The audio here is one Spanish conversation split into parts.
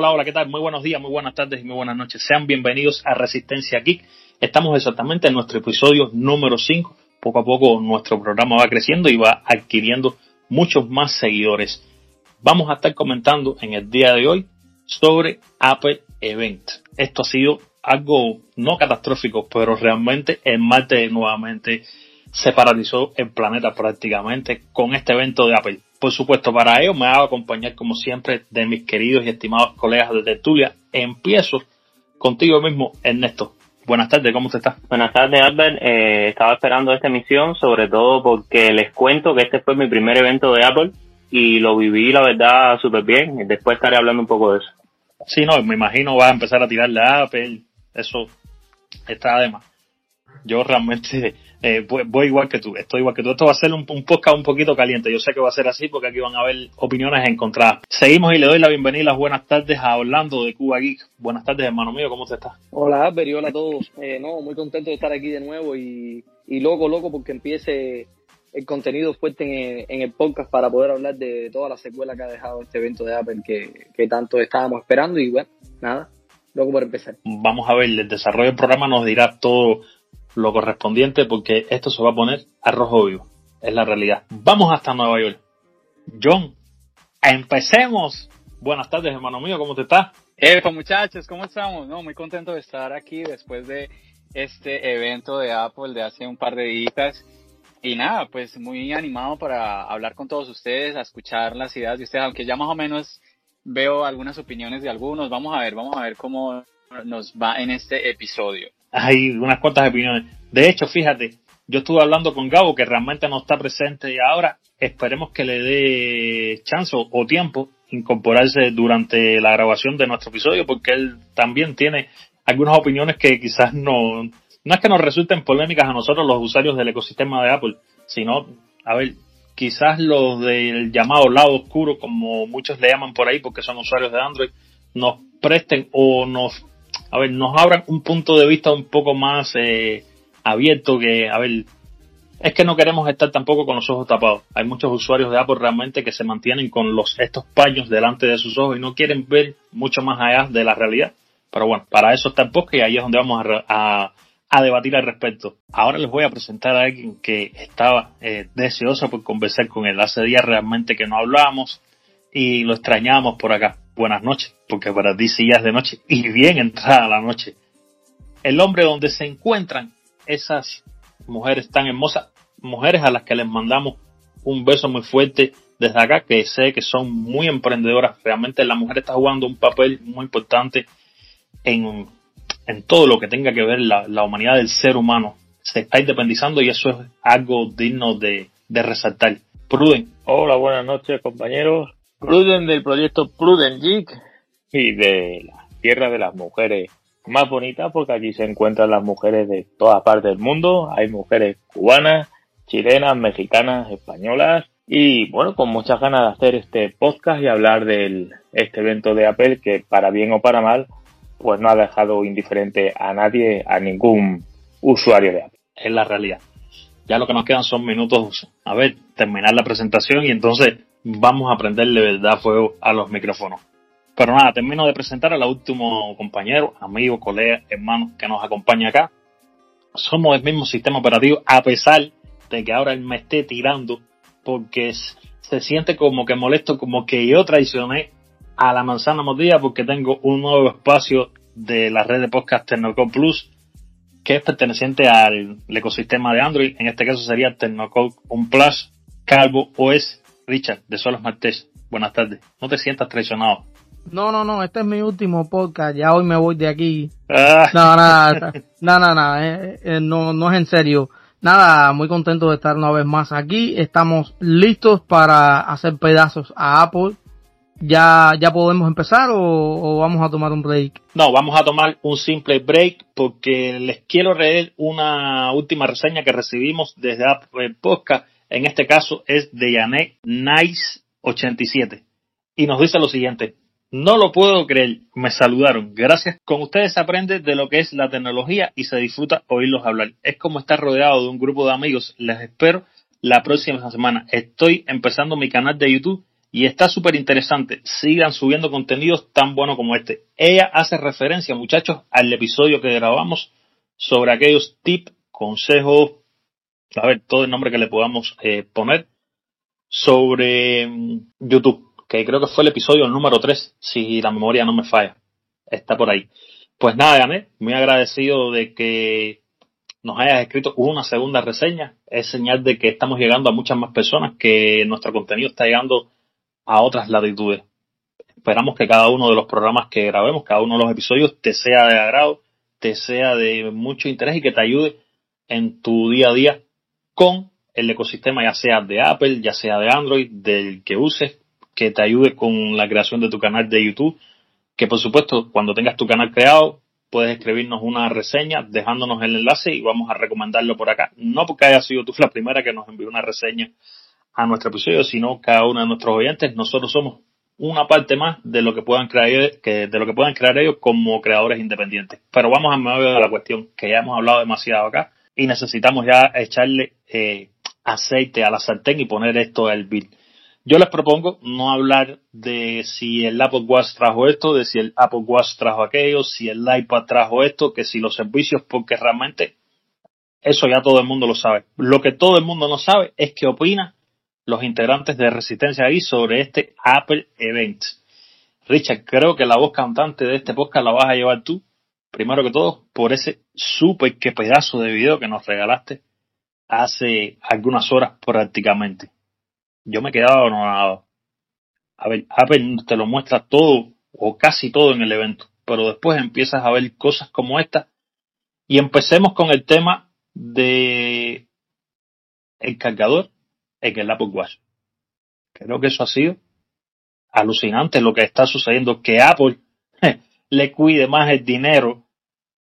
Hola, hola, ¿qué tal? Muy buenos días, muy buenas tardes y muy buenas noches. Sean bienvenidos a Resistencia Geek. Estamos exactamente en nuestro episodio número 5. Poco a poco nuestro programa va creciendo y va adquiriendo muchos más seguidores. Vamos a estar comentando en el día de hoy sobre Apple Event. Esto ha sido algo no catastrófico, pero realmente en Marte nuevamente se paralizó el planeta prácticamente con este evento de Apple. Por supuesto, para ello me hago acompañar como siempre de mis queridos y estimados colegas de tertulia. Empiezo contigo mismo, Ernesto. Buenas tardes, ¿cómo te estás? Buenas tardes, Albert. Eh, estaba esperando esta emisión, sobre todo porque les cuento que este fue mi primer evento de Apple y lo viví, la verdad, súper bien. Después estaré hablando un poco de eso. Sí, no, me imagino vas a empezar a tirarle a Apple. Eso está además. Yo realmente eh, voy, igual que tú, estoy igual que tú. Esto va a ser un, podcast un poquito caliente. Yo sé que va a ser así porque aquí van a haber opiniones encontradas. Seguimos y le doy la bienvenida y las buenas tardes a Orlando de Cuba Geek. Buenas tardes, hermano mío, ¿cómo te estás? Hola, Albert, y hola a todos. Eh, no, muy contento de estar aquí de nuevo y, y loco, loco, porque empiece el contenido fuerte en, el podcast para poder hablar de toda la secuela que ha dejado este evento de Apple que, que tanto estábamos esperando. Y bueno, nada, loco por empezar. Vamos a ver, el desarrollo del programa nos dirá todo lo correspondiente porque esto se va a poner a rojo vivo. Es la realidad. Vamos hasta Nueva York. John, empecemos. Buenas tardes, hermano mío, ¿cómo te estás? Eh, muchachos, ¿cómo estamos? No, muy contento de estar aquí después de este evento de Apple de hace un par de días. Y nada, pues muy animado para hablar con todos ustedes, a escuchar las ideas de ustedes, aunque ya más o menos veo algunas opiniones de algunos. Vamos a ver, vamos a ver cómo nos va en este episodio hay unas cuantas opiniones. De hecho, fíjate, yo estuve hablando con Gabo, que realmente no está presente ahora esperemos que le dé chance o, tiempo incorporarse durante la grabación de nuestro episodio, porque él también tiene algunas opiniones que quizás no, no es que nos resulten polémicas a nosotros los usuarios del ecosistema de Apple, sino, a ver, quizás los del llamado lado oscuro, como muchos le llaman por ahí, porque son usuarios de Android, nos presten o nos a ver, nos abran un punto de vista un poco más eh, abierto que, a ver, es que no queremos estar tampoco con los ojos tapados. Hay muchos usuarios de Apple realmente que se mantienen con los estos paños delante de sus ojos y no quieren ver mucho más allá de la realidad. Pero bueno, para eso está el podcast y ahí es donde vamos a, a, debatir al respecto. Ahora les voy a presentar a alguien que estaba eh, deseoso por conversar con él. Hace días realmente que no hablábamos y lo extrañábamos por acá buenas noches, porque para ti sí ya es de noche y bien entrada la noche. El hombre donde se encuentran esas mujeres tan hermosas, mujeres a las que les mandamos un beso muy fuerte desde acá, que sé que son muy emprendedoras. Realmente la mujer está jugando un papel muy importante en, en todo lo que tenga que ver la, la humanidad del ser humano. Se está independizando y eso es algo digno de, de resaltar. Pruden. Hola, buenas noches compañeros. Pruden del proyecto Pruden Geek y de la tierra de las mujeres más bonitas porque allí se encuentran las mujeres de todas partes del mundo. Hay mujeres cubanas, chilenas, mexicanas, españolas y bueno, con muchas ganas de hacer este podcast y hablar de este evento de Apple que para bien o para mal pues no ha dejado indiferente a nadie, a ningún usuario de Apple. Es la realidad. Ya lo que nos quedan son minutos, a ver, terminar la presentación y entonces vamos a prenderle verdad fuego a los micrófonos. Pero nada, termino de presentar al último compañero, amigo, colega, hermano que nos acompaña acá. Somos del mismo sistema operativo, a pesar de que ahora él me esté tirando, porque se siente como que molesto, como que yo traicioné a la manzana mordida porque tengo un nuevo espacio de la red de podcast Tecnocode Plus, que es perteneciente al ecosistema de Android. En este caso sería Tecnocode Un Plus, Calvo OS Richard, de Solos Martés, buenas tardes. No te sientas traicionado. No, no, no, este es mi último podcast, ya hoy me voy de aquí. Ah. No, nada, no, no, no, eh, eh, no, no es en serio. Nada, muy contento de estar una vez más aquí. Estamos listos para hacer pedazos a Apple. ¿Ya, ya podemos empezar o, o, vamos a tomar un break? No, vamos a tomar un simple break porque les quiero leer una última reseña que recibimos desde Apple Podcast en este caso es de Yanek Nice87. Y nos dice lo siguiente. No lo puedo creer, me saludaron. Gracias. Con ustedes se aprende de lo que es la tecnología y se disfruta oírlos hablar. Es como estar rodeado de un grupo de amigos. Les espero la próxima semana. Estoy empezando mi canal de YouTube y está súper interesante. Sigan subiendo contenidos tan buenos como este. Ella hace referencia, muchachos, al episodio que grabamos sobre aquellos tips, consejos, a ver, todo el nombre que le podamos eh, poner sobre mm, YouTube, que creo que fue el episodio número 3, si la memoria no me falla. Está por ahí. Pues nada, Gané, muy agradecido de que nos hayas escrito una segunda reseña. Es señal de que estamos llegando a muchas más personas, que nuestro contenido está llegando a otras latitudes. Esperamos que cada uno de los programas que grabemos, cada uno de los episodios, te sea de agrado, te sea de mucho interés y que te ayude en tu día a día con el ecosistema, ya sea de Apple, ya sea de Android, del que uses, que te ayude con la creación de tu canal de YouTube, que por supuesto cuando tengas tu canal creado puedes escribirnos una reseña dejándonos el enlace y vamos a recomendarlo por acá. No porque haya sido tú la primera que nos envió una reseña a nuestro episodio, sino cada uno de nuestros oyentes. Nosotros somos una parte más de lo que puedan crear que de lo que puedan crear ellos como creadores independientes. Pero vamos a medio de la cuestión que ya hemos hablado demasiado acá y necesitamos ya echarle eh, aceite a la sartén y poner esto al bill. Yo les propongo no hablar de si el Apple Watch trajo esto, de si el Apple Watch trajo aquello, si el iPad trajo esto, que si los servicios, porque realmente eso ya todo el mundo lo sabe. Lo que todo el mundo no sabe es qué opina los integrantes de Resistencia ahí sobre este Apple Event. Richard, creo que la voz cantante de este podcast la vas a llevar tú, primero que todo, por ese súper que pedazo de video que nos regalaste hace algunas horas prácticamente. Yo me he quedado. A ver, Apple te lo muestra todo o casi todo en el evento, pero después empiezas a ver cosas como esta y empecemos con el tema de el cargador en el Apple Watch. Creo que eso ha sido alucinante lo que está sucediendo, que Apple le cuide más el dinero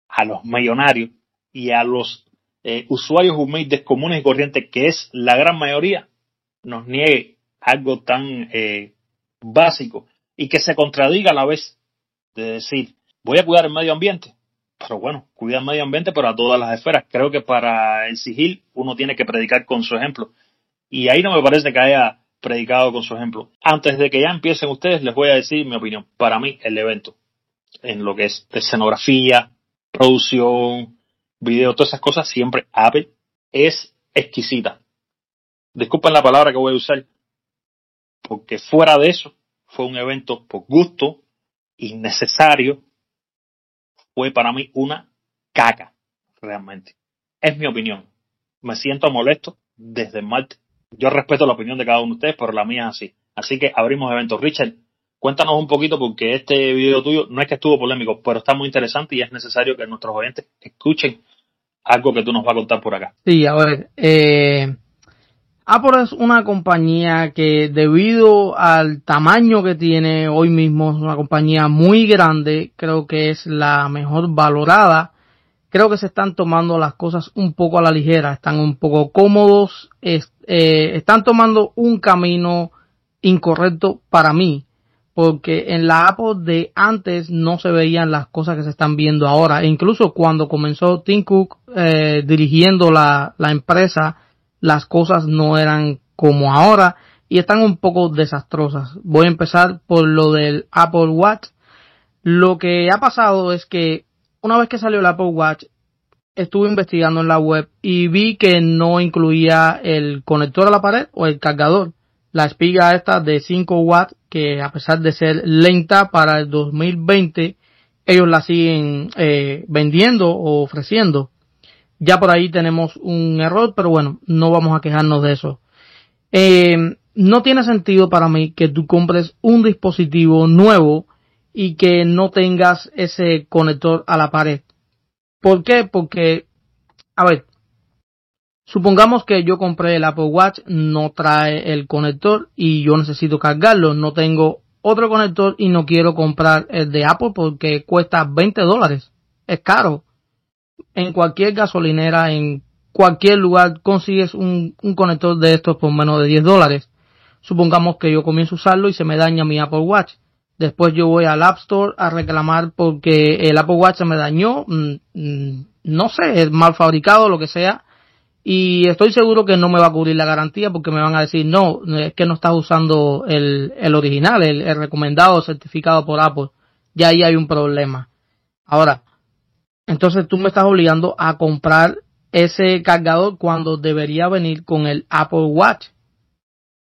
a los millonarios y a los eh, usuarios humildes comunes y corrientes, que es la gran mayoría, nos niegue algo tan eh, básico y que se contradiga a la vez de decir, voy a cuidar el medio ambiente, pero bueno, cuidar el medio ambiente para todas las esferas. Creo que para el sigil uno tiene que predicar con su ejemplo. Y ahí no me parece que haya predicado con su ejemplo. Antes de que ya empiecen ustedes, les voy a decir mi opinión. Para mí, el evento, en lo que es escenografía, producción, video, todas esas cosas, siempre Apple es exquisita. Disculpen la palabra que voy a usar, porque fuera de eso, fue un evento por gusto, innecesario, fue para mí una caca, realmente. Es mi opinión. Me siento molesto desde el martes yo respeto la opinión de cada uno de ustedes, pero la mía es así. Así que abrimos eventos. Richard, cuéntanos un poquito porque este video tuyo no es que estuvo polémico, pero está muy interesante y es necesario que nuestros oyentes escuchen algo que tú nos vas a contar por acá. Sí, a ver, eh, Apple es una compañía que debido al tamaño que tiene hoy mismo es una compañía muy grande, creo que es la mejor valorada creo que se están tomando las cosas un poco a la ligera, están un poco cómodos, eh, están tomando un camino incorrecto para mí, porque en la Apple de antes no se veían las cosas que se están viendo ahora. E incluso cuando comenzó Tim Cook eh, dirigiendo la, la empresa, las cosas no eran como ahora y están un poco desastrosas. Voy a empezar por lo del Apple Watch. Lo que ha pasado es que una vez que salió el Apple Watch, estuve investigando en la web y vi que no incluía el conector a la pared o el cargador. La espiga esta de 5 watts, que a pesar de ser lenta para el 2020, ellos la siguen eh, vendiendo o ofreciendo. Ya por ahí tenemos un error, pero bueno, no vamos a quejarnos de eso. Eh, no tiene sentido para mí que tú compres un dispositivo nuevo y que no tengas ese conector a la pared. ¿Por qué? Porque, a ver, supongamos que yo compré el Apple Watch, no trae el conector y yo necesito cargarlo, no tengo otro conector y no quiero comprar el de Apple porque cuesta 20 dólares. Es caro. En cualquier gasolinera, en cualquier lugar consigues un, un conector de estos por menos de 10 dólares. Supongamos que yo comienzo a usarlo y se me daña mi Apple Watch Después yo voy al App Store a reclamar porque el Apple Watch se me dañó, mm, mm, no sé, es mal fabricado, lo que sea. Y estoy seguro que no me va a cubrir la garantía porque me van a decir, no, es que no estás usando el, el original, el, recomendado certificado por Apple. Ya ahí hay un problema. Ahora, entonces tú me estás obligando a comprar ese cargador cuando debería venir con el Apple Watch.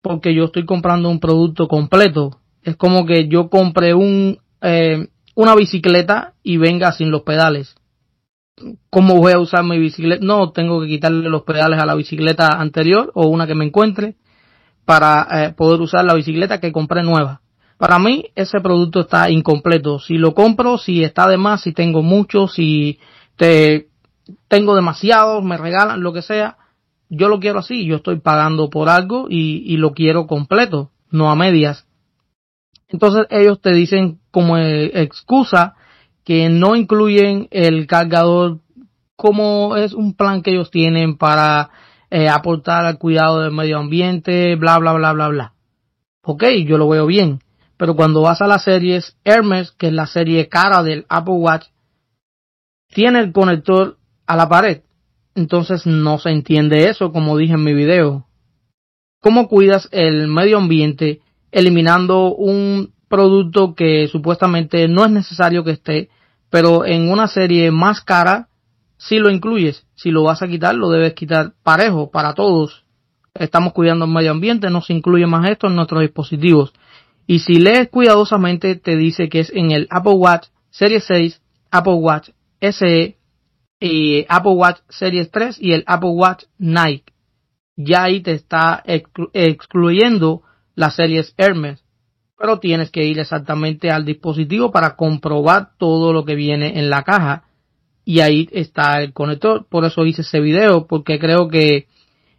Porque yo estoy comprando un producto completo. Es como que yo compré un, eh, una bicicleta y venga sin los pedales. ¿Cómo voy a usar mi bicicleta? No, tengo que quitarle los pedales a la bicicleta anterior o una que me encuentre para eh, poder usar la bicicleta que compré nueva. Para mí ese producto está incompleto. Si lo compro, si está de más, si tengo mucho, si te, tengo demasiado, me regalan, lo que sea, yo lo quiero así. Yo estoy pagando por algo y, y lo quiero completo, no a medias. Entonces ellos te dicen como e, excusa que no incluyen el cargador como es un plan que ellos tienen para eh, aportar al cuidado del medio ambiente, bla, bla, bla, bla, bla. Ok, yo lo veo bien. Pero cuando vas a las series Hermes, que es la serie cara del Apple Watch, tiene el conector a la pared. Entonces no se entiende eso, como dije en mi video. ¿Cómo cuidas el medio ambiente eliminando un producto que supuestamente no es necesario que esté, pero en una serie más cara si lo incluyes. Si lo vas a quitar, lo debes quitar parejo para todos. Estamos cuidando el medio ambiente, no se incluye más esto en nuestros dispositivos. Y si lees cuidadosamente, te dice que es en el Apple Watch Series 6, Apple Watch SE, y Apple Watch Series 3 y el Apple Watch Nike. Ya ahí te está excluyendo las series Hermes pero tienes que ir exactamente al dispositivo para comprobar todo lo que viene en la caja y ahí está el conector. Por eso hice ese video porque creo que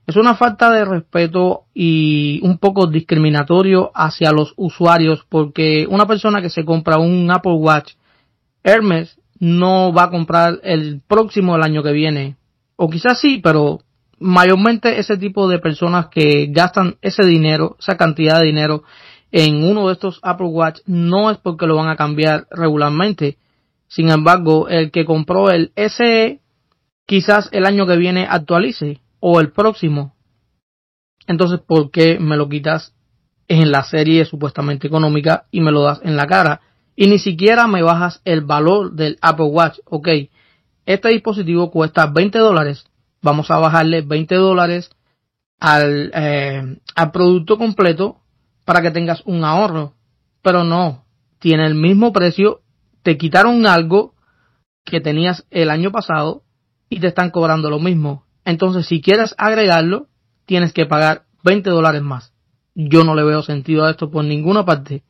es una falta de respeto y un poco discriminatorio hacia los usuarios porque una persona que se compra un Apple Watch Hermes no va a comprar el próximo año que viene. O quizás sí, pero mayormente ese tipo de personas que gastan ese dinero, esa cantidad de dinero en uno de estos Apple Watch no es porque lo van a cambiar regularmente. Sin embargo, el que compró el SE quizás el año que viene actualice o el próximo. Entonces, ¿por qué me lo quitas en la serie supuestamente económica y me lo das en la cara? Y ni siquiera me bajas el valor del Apple Watch. Ok, este dispositivo cuesta 20 dólares. Vamos a bajarle 20 dólares al, eh, al producto completo para que tengas un ahorro. Pero no, tiene el mismo precio, te quitaron algo que tenías el año pasado y te están cobrando lo mismo. Entonces, si quieres agregarlo, tienes que pagar 20 dólares más. Yo no le veo sentido a esto por ninguna parte.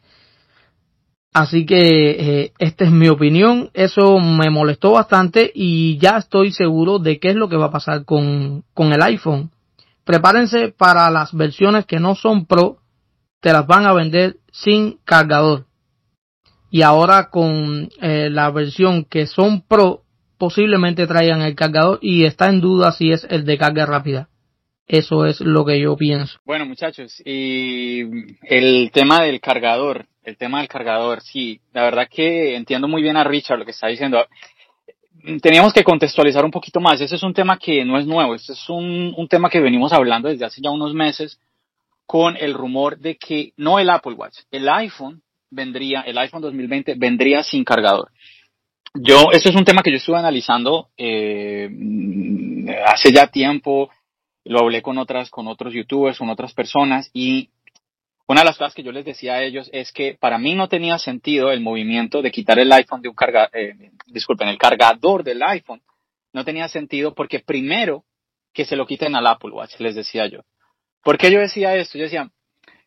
Así que eh, esta es mi opinión. Eso me molestó bastante y ya estoy seguro de qué es lo que va a pasar con, con el iPhone. Prepárense para las versiones que no son Pro te las van a vender sin cargador. Y ahora con eh, la versión que son Pro, posiblemente traigan el cargador y está en duda si es el de carga rápida. Eso es lo que yo pienso. Bueno, muchachos, y el tema del cargador, el tema del cargador, sí, la verdad que entiendo muy bien a Richard lo que está diciendo. Teníamos que contextualizar un poquito más. Ese es un tema que no es nuevo, este es un, un tema que venimos hablando desde hace ya unos meses con el rumor de que no el Apple Watch, el iPhone vendría, el iPhone 2020 vendría sin cargador. Yo, esto es un tema que yo estuve analizando eh, hace ya tiempo, lo hablé con otras, con otros youtubers, con otras personas y una de las cosas que yo les decía a ellos es que para mí no tenía sentido el movimiento de quitar el iPhone de un carga, eh, disculpen, el cargador del iPhone. No tenía sentido porque primero que se lo quiten al Apple Watch, les decía yo. ¿Por qué yo decía esto? Yo decía,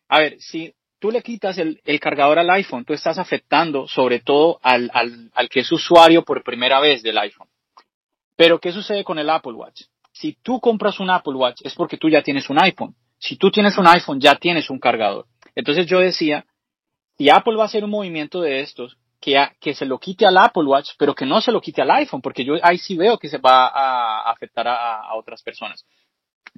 a ver, si tú le quitas el, cargador al iPhone, tú estás afectando sobre todo al, al, que es usuario por primera vez del iPhone. Pero, ¿qué sucede con el Apple Watch? Si tú compras un Apple Watch es porque tú ya tienes un iPhone. Si tú tienes un iPhone, ya tienes un cargador. Entonces yo decía, si Apple va a hacer un movimiento de estos, que, que se lo quite al Apple Watch, pero que no se lo quite al iPhone, porque yo ahí sí veo que se va a afectar a otras personas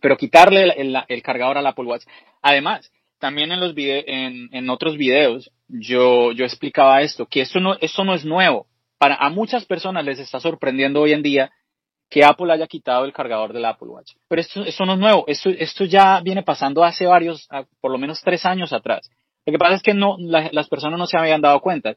pero quitarle el, cargador al Apple Watch. Además, también en los en, otros videos yo, yo explicaba esto, que esto no, esto no es nuevo. Para a muchas personas les está sorprendiendo hoy en día que Apple haya quitado el cargador del Apple Watch. Pero esto, esto no es nuevo, esto, esto ya viene pasando hace varios, por lo menos tres años atrás. Lo que pasa es que no, las personas no se habían dado cuenta.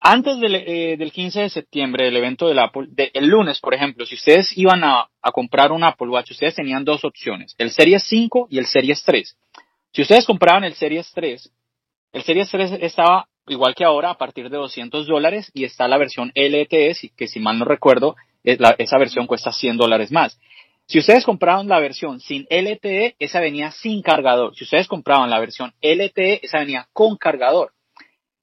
Antes del, eh, del 15 de septiembre, del evento del Apple, el lunes, por ejemplo, si ustedes iban a, a, comprar un Apple Watch, ustedes tenían dos opciones, el Series 5 y el Series 3. Si ustedes compraban el Series 3, el Series 3 estaba igual que ahora a partir de 200 dólares y está la versión LTE, que si mal no recuerdo, esa versión cuesta 100 dólares más. Si ustedes compraban la versión sin LTE, esa venía sin cargador. Si ustedes compraban la versión LTE, esa venía con cargador.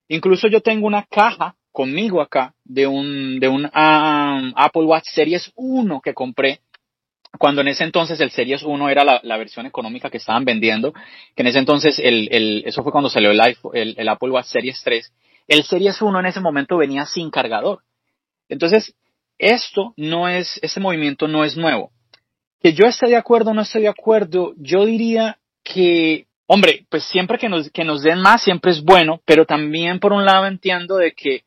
Incluso yo tengo una caja conmigo acá de un, de un um, Apple Watch Series 1 que compré cuando en ese entonces el Series 1 era la, versión económica que estaban vendiendo, que en ese entonces el, el, eso fue cuando salió el, iPhone, el, el Apple Watch Series 3, el Series 1 en ese momento venía sin cargador. Entonces, esto no es, ese movimiento no es nuevo. Que yo esté de acuerdo o no esté de acuerdo, yo diría que hombre, pues siempre que nos, que nos den más siempre es bueno, pero también por un lado entiendo de que,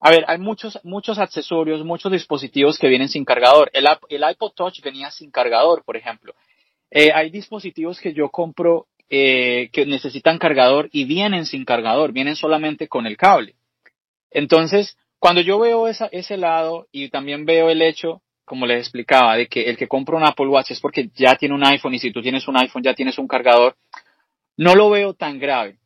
a ver, hay muchos, muchos accesorios, muchos dispositivos que vienen sin cargador. El, el iPod Touch venía sin cargador, por ejemplo. Eh, hay dispositivos que yo compro eh, que necesitan cargador y vienen sin cargador, vienen solamente con el cable. Entonces, cuando yo veo esa, ese lado y también veo el hecho, como les explicaba, de que el que compra un Apple Watch es porque ya tiene un iPhone y si tú tienes un iPhone ya tienes un cargador, no lo veo tan grave.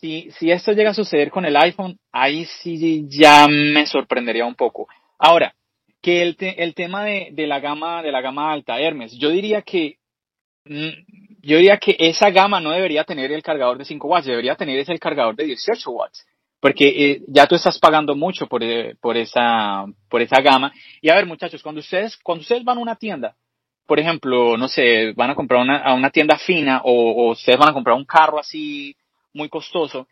Si, si esto llega a suceder con el iPhone, ahí sí ya me sorprendería un poco. Ahora, que el, el tema de, de, la gama, de la gama alta, Hermes, yo diría que mm, yo diría que esa gama no debería tener el cargador de 5 watts, debería tener ese el cargador de 18 watts, porque eh, ya tú estás pagando mucho por, eh, por, esa, por esa gama. Y a ver, muchachos, cuando ustedes, cuando ustedes van a una tienda por ejemplo, no sé, van a comprar una, a una tienda fina o, ustedes van a comprar un carro así muy costoso,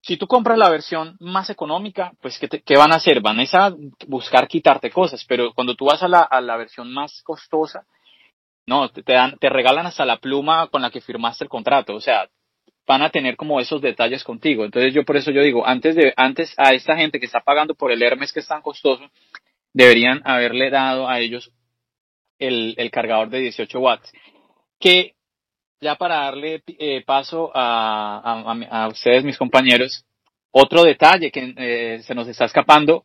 si tú compras la versión más económica, pues ¿qué, ¿qué, van a hacer? Van a buscar quitarte cosas, pero cuando tú vas a la, versión más costosa, no, te, dan, te regalan hasta la pluma con la que firmaste el contrato, o sea, van a tener como esos detalles contigo. Entonces yo por eso yo digo, antes de, antes a esta gente que está pagando por el Hermes que es tan costoso, deberían haberle dado a ellos el, cargador de 18 watts. Que ya para darle eh, paso a, ustedes, mis compañeros, otro detalle que eh, se nos está escapando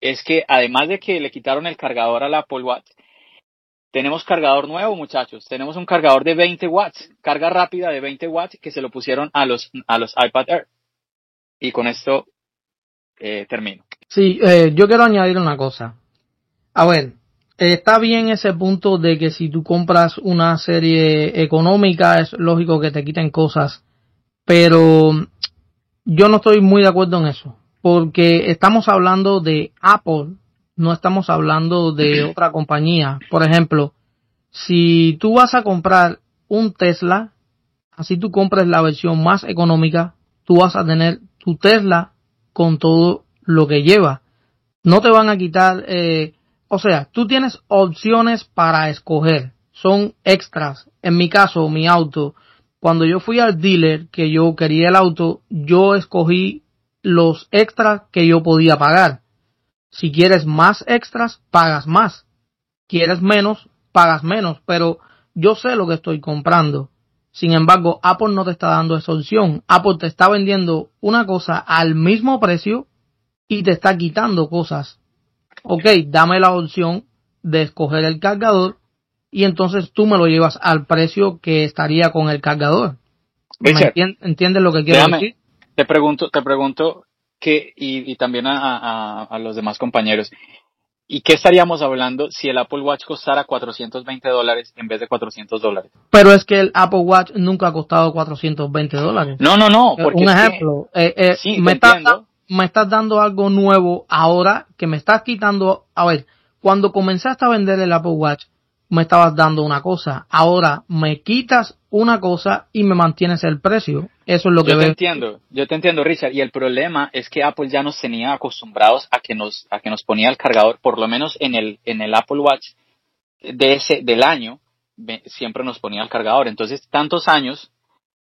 es que además de que le quitaron el cargador al Apple Watch, tenemos cargador nuevo, muchachos. Tenemos un cargador de 20 watts, carga rápida de 20 watts que se lo pusieron a los, a los iPad Air. Y con esto eh, termino. Sí, yo quiero añadir una cosa. A ver, está bien ese punto de que si tú compras una serie económica es lógico que te quiten cosas, pero yo no estoy muy de acuerdo en eso, porque estamos hablando de Apple, no estamos hablando de otra compañía. Por ejemplo, si tú vas a comprar un Tesla, así tú compres la versión más económica, tú vas a tener tu Tesla con todo lo que lleva. No te van a quitar eh, o sea, tú tienes opciones para escoger. Son extras. En mi caso, mi auto, cuando yo fui al dealer que yo quería el auto, yo escogí los extras que yo podía pagar. Si quieres más extras, pagas más. Quieres menos, pagas menos. Pero yo sé lo que estoy comprando. Sin embargo, Apple no te está dando esa opción. Apple te está vendiendo una cosa al mismo precio y te está quitando cosas ok, dame la opción de escoger el cargador y entonces tú me lo llevas al precio que estaría con el cargador. ¿Entiendes lo que quiero decir? Te pregunto, te pregunto que, y, también a, los demás compañeros, ¿y qué estaríamos hablando si el Apple Watch costara 420 dólares en vez de 400 dólares? Pero es que el Apple Watch nunca ha costado 420 dólares. No, no, no. Porque Un ejemplo, eh, eh, sí, me, me estás dando algo nuevo ahora que me estás quitando. A ver, cuando comenzaste a vender el Apple Watch, me estabas dando una cosa. Ahora me quitas una cosa y me mantienes el precio. Eso es lo que yo te entiendo, yo te entiendo, Richard. Y el problema es que Apple ya nos tenía acostumbrados a que nos, a que nos ponía el cargador, por lo menos en el, en el Apple Watch de ese, del año, siempre nos ponía el cargador. Entonces, tantos años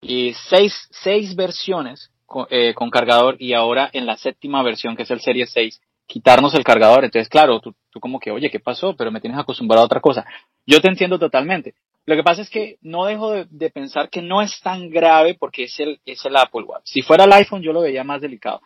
y seis, seis versiones eh, con, cargador y ahora en la séptima versión que es el Serie 6 quitarnos el cargador. Entonces, claro, tú, tú como que, oye, ¿qué pasó? Pero me tienes acostumbrado a otra cosa. Yo te entiendo totalmente. Lo que pasa es que no dejo de, pensar que no es tan grave porque es el, es el Apple Watch. Si fuera el iPhone yo lo veía más delicado.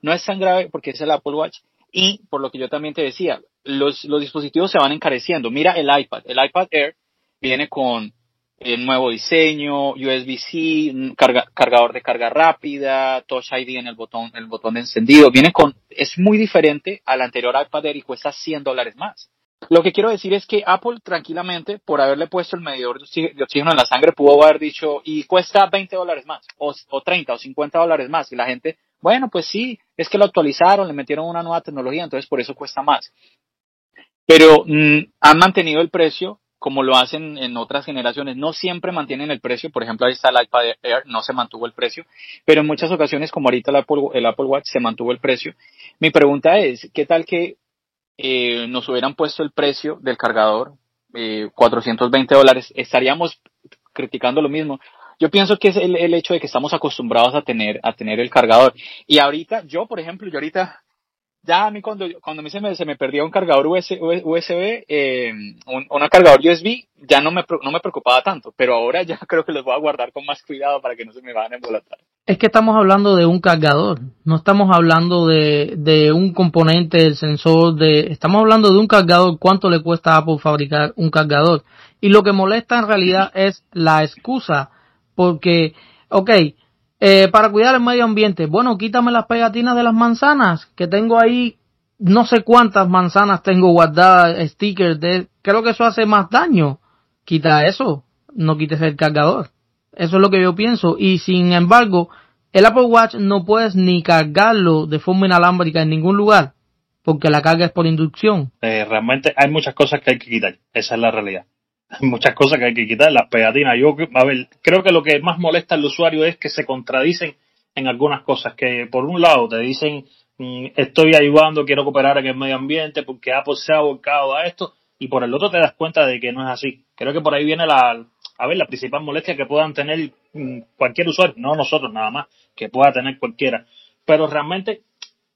No es tan grave porque es el Apple Watch. Y por lo que yo también te decía, los, los dispositivos se van encareciendo. Mira el iPad. El iPad Air viene con el nuevo diseño, USB-C, cargador de carga rápida, Touch ID en el botón, el botón de encendido. Viene con, es muy diferente al anterior iPad y cuesta 100 dólares más. Lo que quiero decir es que Apple tranquilamente, por haberle puesto el medidor de oxígeno en la sangre, pudo haber dicho, y cuesta 20 dólares más, o, o 30 o 50 dólares más. Y la gente, bueno, pues sí, es que lo actualizaron, le metieron una nueva tecnología, entonces por eso cuesta más. Pero mm, han mantenido el precio como lo hacen en otras generaciones. No siempre mantienen el precio, por ejemplo, ahí está el iPad Air, no se mantuvo el precio, pero en muchas ocasiones, como ahorita el Apple, el Apple Watch, se mantuvo el precio. Mi pregunta es, ¿qué tal que eh, nos hubieran puesto el precio del cargador, eh, 420 dólares, estaríamos criticando lo mismo. Yo pienso que es el, el, hecho de que estamos acostumbrados a tener, a tener el cargador. Y ahorita, yo, por ejemplo, yo ahorita ya a mí cuando, cuando a mí se me, se me perdía un cargador USB, eh, un, una cargador USB, ya no me, no me preocupaba tanto, pero ahora ya creo que los voy a guardar con más cuidado para que no se me vayan a embolatar. Es que estamos hablando de un cargador, no estamos hablando de, de un componente del sensor, de, estamos hablando de un cargador, cuánto le cuesta a Apple fabricar un cargador. Y lo que molesta en realidad es la excusa, porque, ok, eh, para cuidar el medio ambiente, bueno, quítame las pegatinas de las manzanas, que tengo ahí no sé cuántas manzanas tengo guardadas, stickers de, creo que eso hace más daño. Quita eso, no quites el cargador. Eso es lo que yo pienso. Y sin embargo, el Apple Watch no puedes ni cargarlo de forma inalámbrica en ningún lugar, porque la carga es por inducción. Eh, realmente hay muchas cosas que hay que quitar. Esa es la realidad muchas cosas que hay que quitar, las pegatinas. Yo, a ver, creo que lo que más molesta al usuario es que se contradicen en algunas cosas, que por un lado te dicen mm, estoy ayudando, quiero cooperar en el medio ambiente porque Apple se ha volcado a esto, y por el otro te das cuenta de que no es así. Creo que por ahí viene la, a ver, la principal molestia que puedan tener mm, cualquier usuario, no nosotros nada más, que pueda tener cualquiera. Pero realmente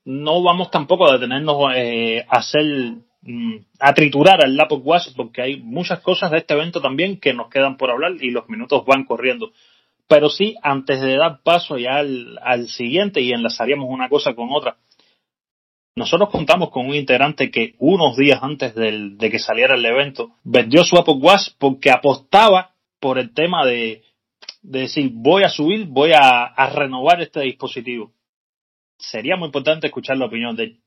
no vamos tampoco a detenernos eh, a hacer a triturar al Apple Watch porque hay muchas cosas de este evento también que nos quedan por hablar y los minutos van corriendo. Pero sí, antes de dar paso ya al, siguiente y enlazaríamos una cosa con otra, nosotros contamos con un integrante que unos días antes del, de que saliera el evento vendió su Apple Watch porque apostaba por el tema de, de decir voy a subir, voy a renovar este dispositivo. Sería muy importante escuchar la opinión de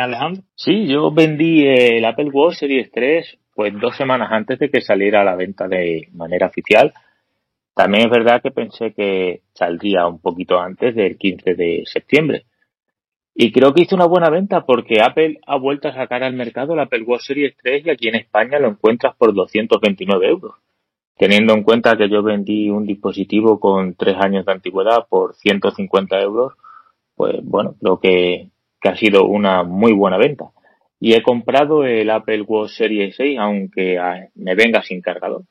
Alejandro? Sí, yo vendí el Apple Watch Series 3 pues dos semanas antes de que saliera a la venta de manera oficial. También es verdad que pensé que saldría un poquito antes del 15 de septiembre. Y creo que hice una buena venta porque Apple ha vuelto a sacar al mercado el Apple Watch Series 3 y aquí en España lo encuentras por 229 euros. Teniendo en cuenta que yo vendí un dispositivo con tres años de antigüedad por 150 euros, pues bueno, lo que que ha sido una muy buena venta. Y he comprado el Apple Watch Series 6, aunque ah, me venga sin cargador.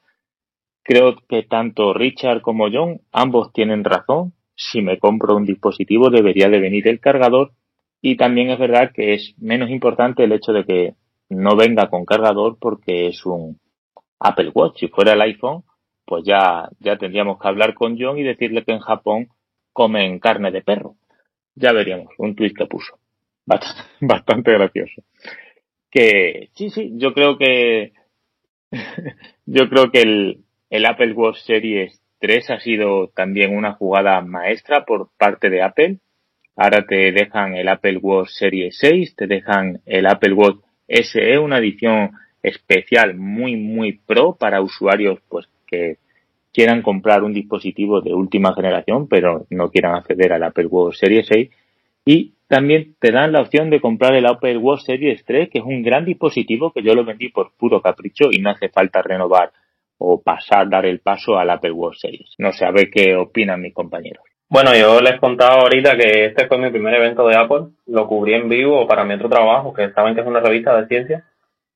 Creo que tanto Richard como John, ambos tienen razón. Si me compro un dispositivo debería de venir el cargador. Y también es verdad que es menos importante el hecho de que no venga con cargador porque es un Apple Watch. Si fuera el iPhone, pues ya, ya tendríamos que hablar con John y decirle que en Japón comen carne de perro. Ya veríamos, un tweet que puso. bastante gracioso. Que sí, sí, yo creo que yo creo que el, el Apple Watch Series 3 ha sido también una jugada maestra por parte de Apple. Ahora te dejan el Apple Watch Series 6, te dejan el Apple Watch SE, una edición especial muy muy pro para usuarios pues que quieran comprar un dispositivo de última generación pero no quieran acceder al Apple Watch Series 6 y también te dan la opción de comprar el Apple Watch Series 3, que es un gran dispositivo que yo lo vendí por puro capricho y no hace falta renovar o pasar, dar el paso al Apple Watch Series. No sé, a ver qué opinan mis compañeros. Bueno, yo les contaba ahorita que este fue mi primer evento de Apple, lo cubrí en vivo para mi otro trabajo, que saben que es una revista de ciencia.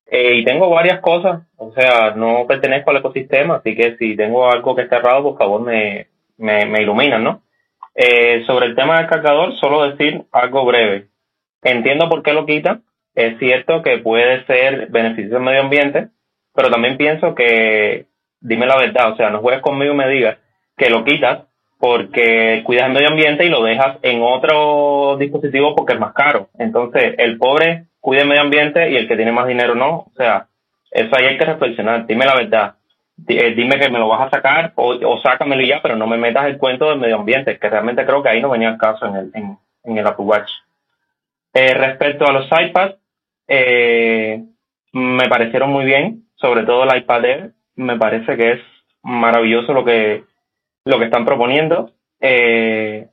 Eh, y tengo varias cosas, o sea, no pertenezco al ecosistema, así que si tengo algo que esté errado, por favor me iluminan, ¿no? Eh, sobre el tema del cargador, solo decir algo breve. entiendo por qué lo quitan. Es cierto que puede ser beneficio del medio ambiente, pero también pienso que, dime la verdad, o sea, no juegues conmigo y me digas que lo quitas porque cuidas el medio ambiente y lo dejas en otro dispositivo porque es más caro. Entonces, el pobre cuida el medio ambiente y el que tiene más dinero no. O sea, eso ahí hay que reflexionar. Dime la verdad. Eh, dime que me lo vas a sacar o, o sácamelo ya, pero no me metas el cuento del medio ambiente, que realmente creo que ahí no venía el caso en el, en, el Apple Watch. Eh, respecto a los iPads, eh, me parecieron muy bien, sobre todo el iPad Air, me parece que es maravilloso lo que, lo que están proponiendo. Eh,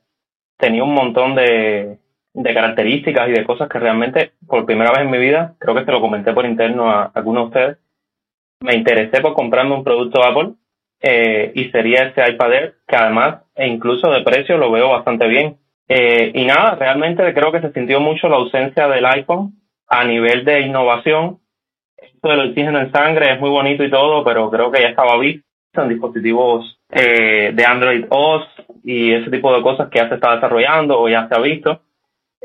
tenía un montón de, de características y de cosas que realmente, por primera vez en mi vida, creo que se lo comenté por interno a, algunos de ustedes, me interesé por comprarme un producto Apple eh, y sería este iPad Air, que además, e incluso de precio, lo veo bastante bien. Eh, y nada, realmente creo que se sintió mucho la ausencia del iPhone a nivel de innovación. Esto del oxígeno en sangre es muy bonito y todo, pero creo que ya estaba visto en dispositivos eh, de Android OS y ese tipo de cosas que ya se está desarrollando o ya se ha visto.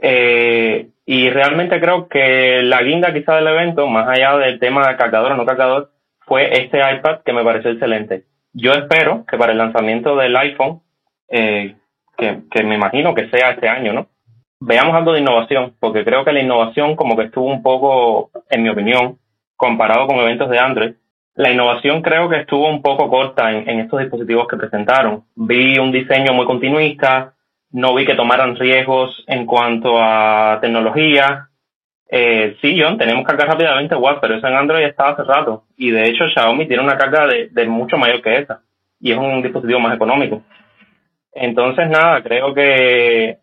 Eh, y realmente creo que la guinda quizá del evento, más allá del tema de cargador o no cargador, fue este iPad que me pareció excelente. Yo espero que para el lanzamiento del iPhone, eh, que, que me imagino que sea este año, ¿no? Veamos algo de innovación, porque creo que la innovación como que estuvo un poco, en mi opinión, comparado con eventos de Android, la innovación creo que estuvo un poco corta en, en, estos dispositivos que presentaron. Vi un diseño muy continuista, no vi que tomaran riesgos en cuanto a tecnología. Eh, sí, John, tenemos carga rápida de 20 watts, pero eso en Android estaba hace rato. Y de hecho Xiaomi tiene una carga de, de mucho mayor que esa. Y es un dispositivo más económico. Entonces, nada, creo que,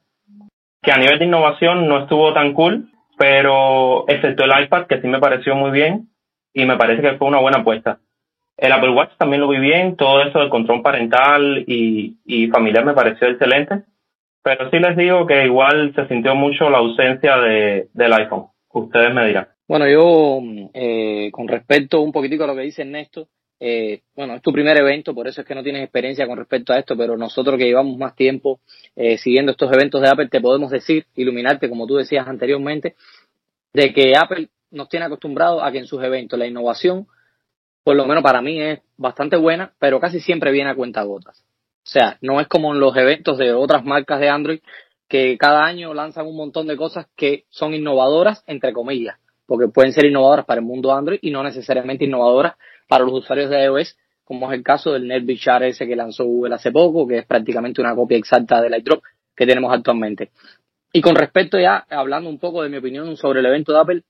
que a nivel de innovación no estuvo tan cool, pero excepto el iPad, que sí me pareció muy bien, y me parece que fue una buena apuesta. El Apple Watch también lo vi bien, todo eso del control parental y, y familiar me pareció excelente, pero sí les digo que igual se sintió mucho la ausencia de, del iPhone. Ustedes me dirán. Bueno, yo eh, con respecto un poquitico a lo que dice Ernesto, eh, bueno, es tu primer evento, por eso es que no tienes experiencia con respecto a esto, pero nosotros que llevamos más tiempo eh, siguiendo estos eventos de Apple, te podemos decir, iluminarte, como tú decías anteriormente, de que Apple nos tiene acostumbrados a que en sus eventos la innovación, por lo menos para mí, es bastante buena, pero casi siempre viene a cuenta gotas. O sea, no es como en los eventos de otras marcas de Android que cada año lanzan un montón de cosas que son innovadoras, entre comillas, porque pueden ser innovadoras para el mundo Android y no necesariamente innovadoras para los usuarios de iOS, como es el caso del Char ese que lanzó Google hace poco, que es prácticamente una copia exacta del iDrop que tenemos actualmente. Y con respecto ya, hablando un poco de mi opinión sobre el evento de Apple,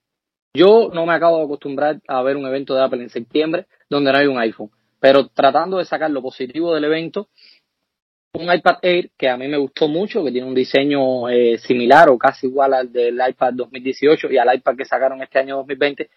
yo no me acabo de acostumbrar a ver un evento de Apple en septiembre donde no hay un iPhone, pero tratando de sacar lo positivo del evento, un iPad Air que a mí me gustó mucho, que tiene un diseño eh, similar o casi igual al del iPad 2018 y al iPad que sacaron este año 2020,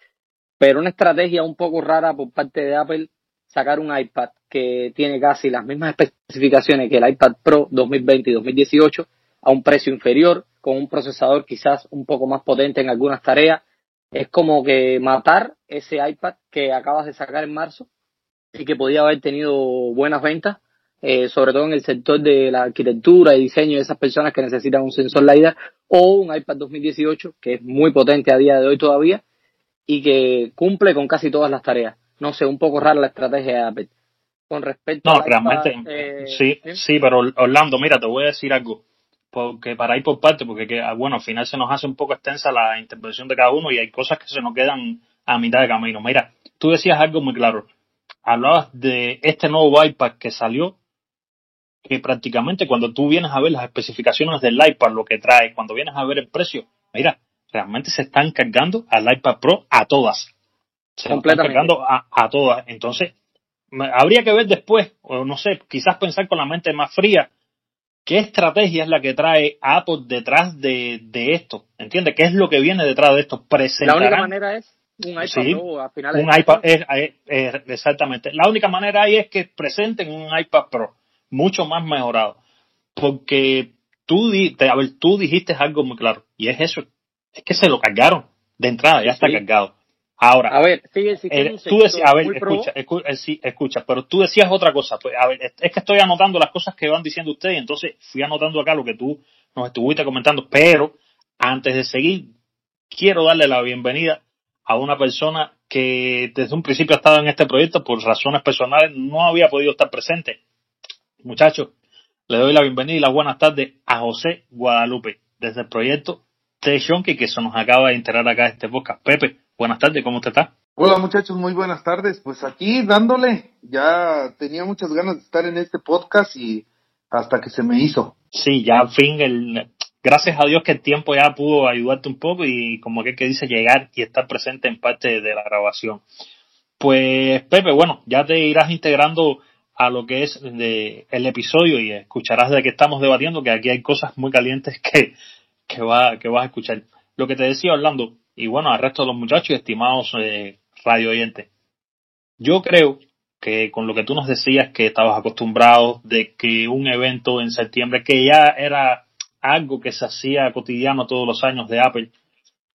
pero una estrategia un poco rara por parte de Apple sacar un iPad que tiene casi las mismas especificaciones que el iPad Pro 2020 y 2018 a un precio inferior, con un procesador quizás un poco más potente en algunas tareas. Es como que matar ese iPad que acabas de sacar en marzo y que podía haber tenido buenas ventas, eh, sobre todo en el sector de la arquitectura y diseño de esas personas que necesitan un sensor LiDAR o un iPad 2018 que es muy potente a día de hoy todavía y que cumple con casi todas las tareas. No sé, un poco rara la estrategia de Apple. Con respecto no, realmente, eh, sí, sí, pero Orlando, mira, te voy a decir algo porque para ir por parte, porque ah, bueno, al final se nos hace un poco extensa la intervención de cada uno y hay cosas que se nos quedan a mitad de camino. Mira, tú decías algo muy claro. Hablabas de este nuevo iPad que salió, que prácticamente cuando tú vienes a ver las especificaciones del iPad, lo que trae, cuando vienes a ver el precio, mira, realmente se están cargando al iPad Pro a todas. Se están cargando a, a todas. Entonces, habría que ver después, o no sé, quizás pensar con la mente más fría, ¿Qué estrategia es la que trae Apple detrás de, de esto? ¿Entiendes? ¿Qué es lo que viene detrás de esto? La única manera es un iPad Pro a finales un iPad, es, exactamente. La única manera ahí es que presenten un iPad Pro mucho más mejorado. Porque tú, a ver, tú dijiste algo muy claro. Y es eso. Es que se lo cargaron de entrada, ya está cargado. Ahora, a ver, sigue, eh, tú decías, a ver, escucha, escucha, eh, escucha, pero tú decías otra cosa. Pues, a ver, es que estoy anotando las cosas que van diciendo ustedes, entonces fui anotando acá lo que tú nos estuviste comentando, pero Antes de seguir, quiero darle la bienvenida a una persona que desde un principio ha estado en este proyecto por razones personales, no había podido estar presente. Muchachos, le doy la bienvenida y las buenas tardes a José Guadalupe, desde el proyecto T. Shonky, que se nos acaba de enterar acá de este podcast. Pepe, buenas tardes, ¿cómo te está? Hola muchachos, muy buenas tardes. Pues aquí dándole, ya tenía muchas ganas de estar en este podcast y hasta que se me hizo. Sí, ya al fin, el, gracias a Dios que el tiempo ya pudo ayudarte un poco y como que, que dice llegar y estar presente en parte de la grabación. Pues Pepe, bueno, ya te irás integrando a lo que es de, el episodio y escucharás de qué estamos debatiendo, que aquí hay cosas muy calientes que, que, va, que vas a escuchar. Lo que te decía Orlando, y bueno, al resto de los muchachos y estimados eh, radio oyentes, yo creo que con lo que tú nos decías que estabas acostumbrado de que un evento en septiembre, que ya era algo que se hacía cotidiano todos los años de Apple,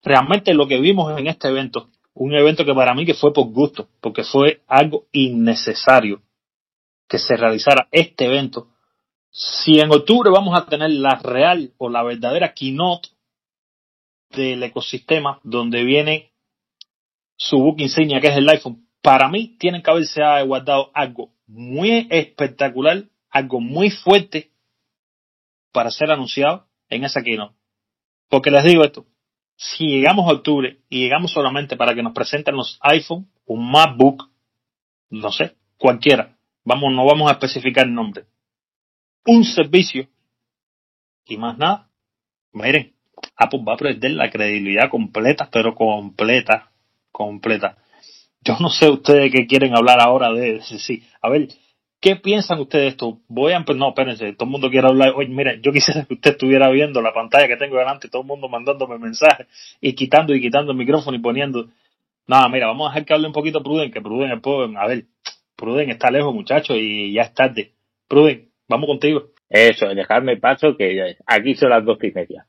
realmente lo que vimos en este evento, un evento que para mí que fue por gusto, porque fue algo innecesario que se realizara este evento, si en octubre vamos a tener la real o la verdadera keynote del ecosistema donde viene su book insignia que es el iPhone, para mí tienen que haberse guardado algo muy espectacular, algo muy fuerte para ser anunciado en esa keynote. Porque les digo esto, si llegamos a octubre y llegamos solamente para que nos presenten los iPhone, un MacBook, no sé, cualquiera, Vamos, no vamos a especificar nombre. Un servicio y más nada. Miren, Apple va a perder la credibilidad completa, pero completa, completa. Yo no sé ustedes qué quieren hablar ahora de sí. A ver, ¿qué piensan ustedes de esto? Voy a no, espérense, todo el mundo quiere hablar. Oye, mira, yo quisiera que usted estuviera viendo la pantalla que tengo delante, todo el mundo mandándome mensajes y quitando y quitando el micrófono y poniendo. Nada, mira, vamos a dejar que hable un poquito Pruden, que Pruden. A ver, Pruden está lejos, muchachos, y ya es tarde. Pruden, vamos contigo. Eso, dejarme paso que aquí son las dos y media.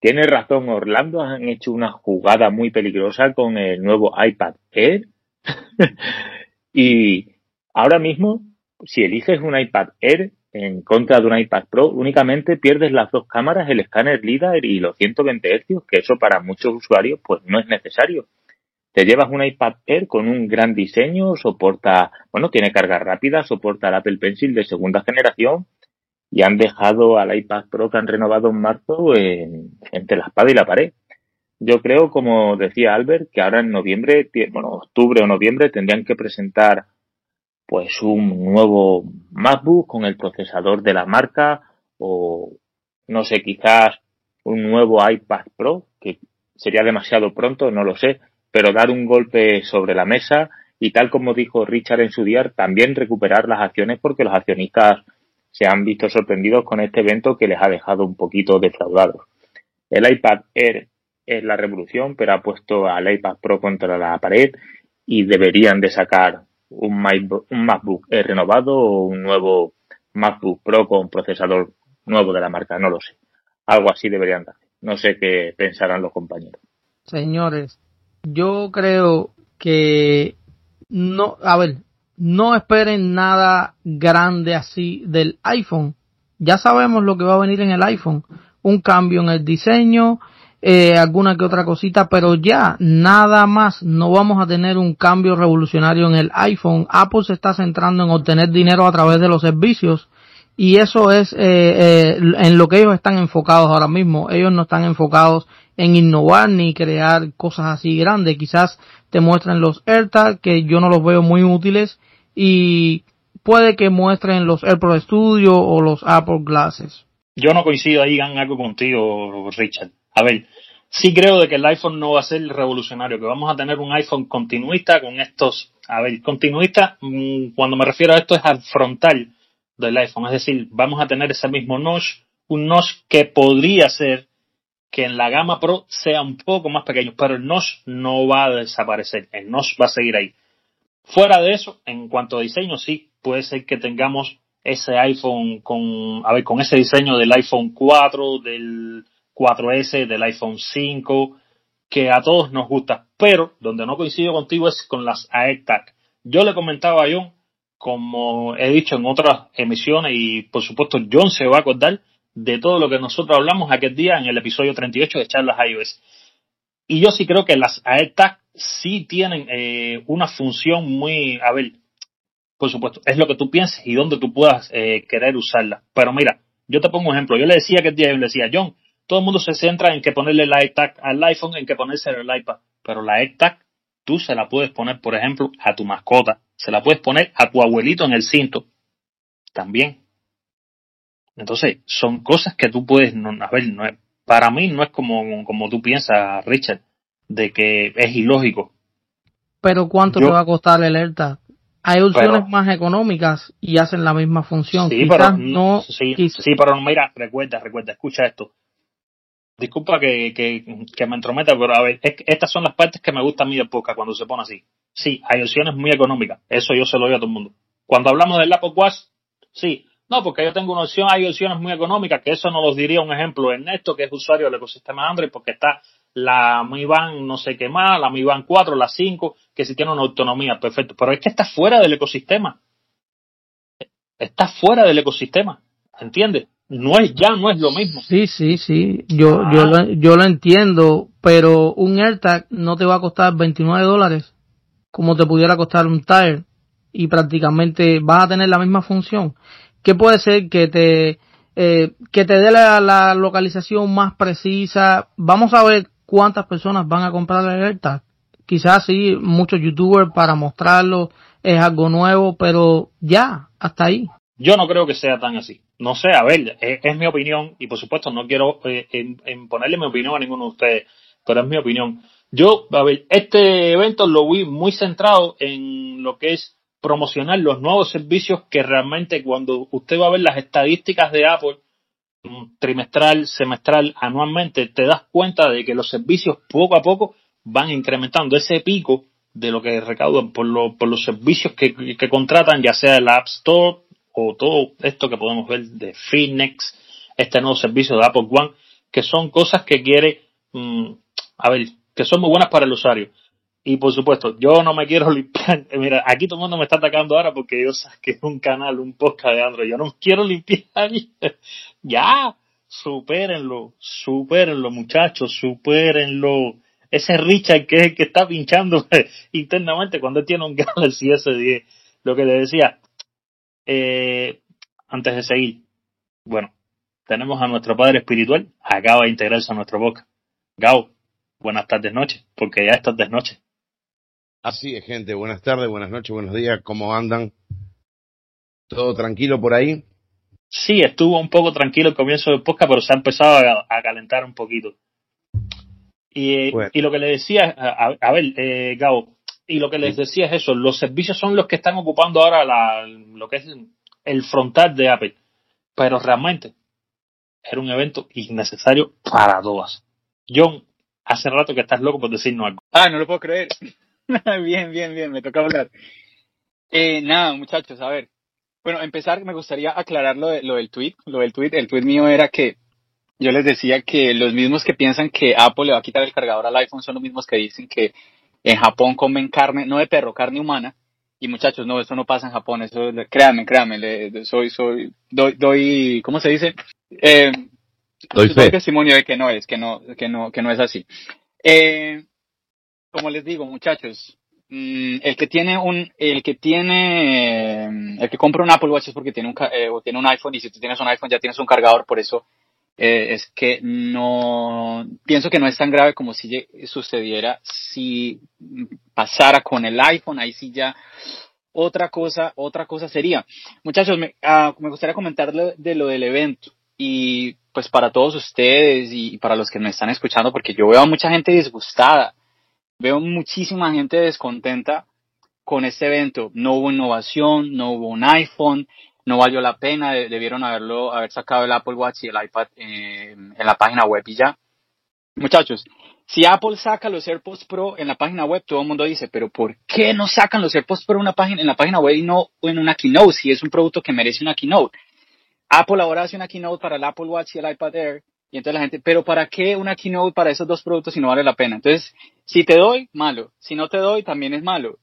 Tienes razón, Orlando han hecho una jugada muy peligrosa con el nuevo iPad Air. y ahora mismo, si eliges un iPad Air en contra de un iPad Pro, únicamente pierdes las dos cámaras, el escáner LIDAR y los 120 Hz, que eso para muchos usuarios pues no es necesario. Te llevas un iPad Air con un gran diseño, soporta, bueno, tiene carga rápida, soporta el Apple Pencil de segunda generación y han dejado al iPad Pro que han renovado en marzo entre la espada y la pared. Yo creo, como decía Albert, que ahora en noviembre, bueno, octubre o noviembre tendrían que presentar pues un nuevo MacBook con el procesador de la marca o no sé, quizás un nuevo iPad Pro, que sería demasiado pronto, no lo sé, pero dar un golpe sobre la mesa y tal como dijo Richard en su día, también recuperar las acciones porque los accionistas se han visto sorprendidos con este evento que les ha dejado un poquito defraudados. El iPad Air es la revolución, pero ha puesto al iPad Pro contra la pared y deberían de sacar un MacBook, Air renovado o un nuevo MacBook Pro con procesador nuevo de la marca, no lo sé. Algo así deberían hacer. No sé qué pensarán los compañeros. Señores, yo creo que no, a ver, no esperen nada grande así del iPhone. Ya sabemos lo que va a venir en el iPhone. Un cambio en el diseño, eh, alguna que otra cosita, pero ya nada más. No vamos a tener un cambio revolucionario en el iPhone. Apple se está centrando en obtener dinero a través de los servicios y eso es eh, eh, en lo que ellos están enfocados ahora mismo. Ellos no están enfocados en innovar ni crear cosas así grandes. Quizás te muestren los AirTag, que yo no los veo muy útiles, y puede que muestren los AirPro Studio o los Apple Glasses. Yo no coincido ahí en algo contigo, Richard. A ver, sí creo de que el iPhone no va a ser revolucionario, que vamos a tener un iPhone continuista con estos, a ver, continuista, mm, cuando me refiero a esto es al frontal del iPhone, es decir, vamos a tener ese mismo notch, un notch que podría ser que en la gama Pro sea un poco más pequeño, pero el notch no va a desaparecer, el notch va a seguir ahí. Fuera de eso, en cuanto a diseño, sí, puede ser que tengamos ese iPhone con, a ver, con ese diseño del iPhone 4, del 4S, del iPhone 5, que a todos nos gusta, pero donde no coincido contigo es con las AirTag. Yo le comentaba a John, como he dicho en otras emisiones y por supuesto John se va a acordar, de todo lo que nosotros hablamos aquel día en el episodio 38 de Charlas iOS. Y yo sí creo que las AirTag sí tienen eh, una función muy, a ver, por supuesto, es lo que tú pienses y dónde tú puedas eh, querer usarla. Pero mira, yo te pongo un ejemplo. Yo le decía aquel día, yo le decía, John, todo el mundo se centra en que ponerle la AirTag al iPhone, en que ponerse el iPad. Pero la AirTag tú se la puedes poner, por ejemplo, a tu mascota. Se la puedes poner a tu abuelito en el cinto. También. Entonces, son cosas que tú puedes, no, a ver, no es, para mí no es como, como tú piensas, Richard, de que es ilógico. Pero ¿cuánto te va a costar el AirTag? Hay opciones más económicas y hacen la misma función. Sí, pero, no, sí, sí, pero mira, recuerda, recuerda, escucha esto. Disculpa que, que, me entrometa, pero a ver, estas son las partes que me gustan a mí de poca cuando se pone así. Sí, hay opciones muy económicas, eso yo se lo doy a todo el mundo. Cuando hablamos del Apple Watch, sí, no, porque yo tengo una opción, hay opciones muy económicas, que eso no los diría un ejemplo Ernesto, que es usuario del ecosistema Android, porque está la Mi Band no sé qué más, la Mi Band 4, la 5, que si tiene una autonomía, perfecto. Pero es que está fuera del ecosistema. Está fuera del ecosistema, ¿entiendes? No es ya, no es lo mismo. Sí, sí, sí, yo, yo, ah. lo, yo lo entiendo, pero un AirTag no te va a costar 29 dólares como te pudiera costar un Tire y prácticamente vas a tener la misma función. ¿Qué puede ser que te, eh, que te dé la, localización más precisa? Vamos a ver cuántas personas van a comprar el AirTag. Quizás sí, muchos youtubers para mostrarlo es algo nuevo, pero ya, hasta ahí. Yo no creo que sea tan así. No sé, a ver, es, mi opinión y por supuesto no quiero eh, ponerle mi opinión a ninguno de ustedes, pero es mi opinión. Yo, a ver, este evento lo vi muy centrado en lo que es promocionar los nuevos servicios que realmente cuando usted va a ver las estadísticas de Apple mm, trimestral, semestral, anualmente, te das cuenta de que los servicios poco a poco van incrementando ese pico de lo que recaudan por, por los servicios que, contratan, ya sea el App Store o todo esto que podemos ver de Finex, este nuevo servicio de Apple One, que son cosas que quiere, mm, a ver, que son muy buenas para el usuario. Y por supuesto, yo no me quiero limpiar. Mira, aquí todo el mundo me está atacando ahora porque yo saqué un canal, un podcast de Android. Yo no quiero limpiar. ya, supérenlo, supérenlo, muchachos, supérenlo. Ese Richard que es el que está pinchando internamente cuando él tiene un Galaxy S10. Lo que le decía, eh, antes de seguir, bueno, tenemos a nuestro padre espiritual, acaba de integrarse a nuestro boca. Gao, buenas tardes, noches, porque ya es de noche. Así es, gente. Buenas tardes, buenas noches, buenos días. ¿Cómo andan? ¿Todo tranquilo por ahí? Sí, estuvo un poco tranquilo el comienzo del podcast, pero se ha empezado a, calentar un poquito. Y, lo que le decía, a, ver, eh, Gabo, y lo que les decía es eso, los servicios son los que están ocupando ahora la, lo que es el frontal de Apple, pero realmente era un evento innecesario para todas. John, hace rato que estás loco por decirnos algo. Ah, no lo puedo creer. bien, bien, bien, me toca hablar. Eh, nada, muchachos, a ver. Bueno, empezar, me gustaría aclarar lo, de, lo del tweet. Lo del tweet, el tweet mío era que yo les decía que los mismos que piensan que Apple le va a quitar el cargador al iPhone son los mismos que dicen que en Japón comen carne, no de perro, carne humana. Y muchachos, no, eso no pasa en Japón, eso, créanme, créanme, soy, soy, doy, doy, ¿cómo se dice? Eh, doy fe. testimonio de que no es, que no, que no, que no es así. Eh, como les digo, muchachos, mm, el que tiene un, el que tiene, el que compra un Apple Watch es porque tiene un, eh, o tiene un iPhone y si tú tienes un iPhone ya tienes un cargador, por eso eh, es que no, pienso que no es tan grave como si sucediera si pasara con el iPhone, ahí sí ya otra cosa, otra cosa sería. Muchachos, me, uh, me gustaría comentar de lo del evento y pues para todos ustedes y para los que me están escuchando, porque yo veo a mucha gente disgustada veo muchísima gente descontenta con este evento. No hubo innovación, no hubo un iPhone, no valió la pena, debieron haberlo, haber sacado el Apple Watch y el iPad eh, en la página web y ya. Muchachos, si Apple saca los AirPods Pro en la página web, todo el mundo dice, pero ¿por qué no sacan los AirPods Pro en, la página web y no en una keynote si es un producto que merece una keynote? Apple ahora hace una keynote para el Apple Watch y el iPad Air y entonces la gente, pero ¿para qué una keynote para esos dos productos si no vale la pena? Entonces, si te doy, malo. Si no te doy, también es malo.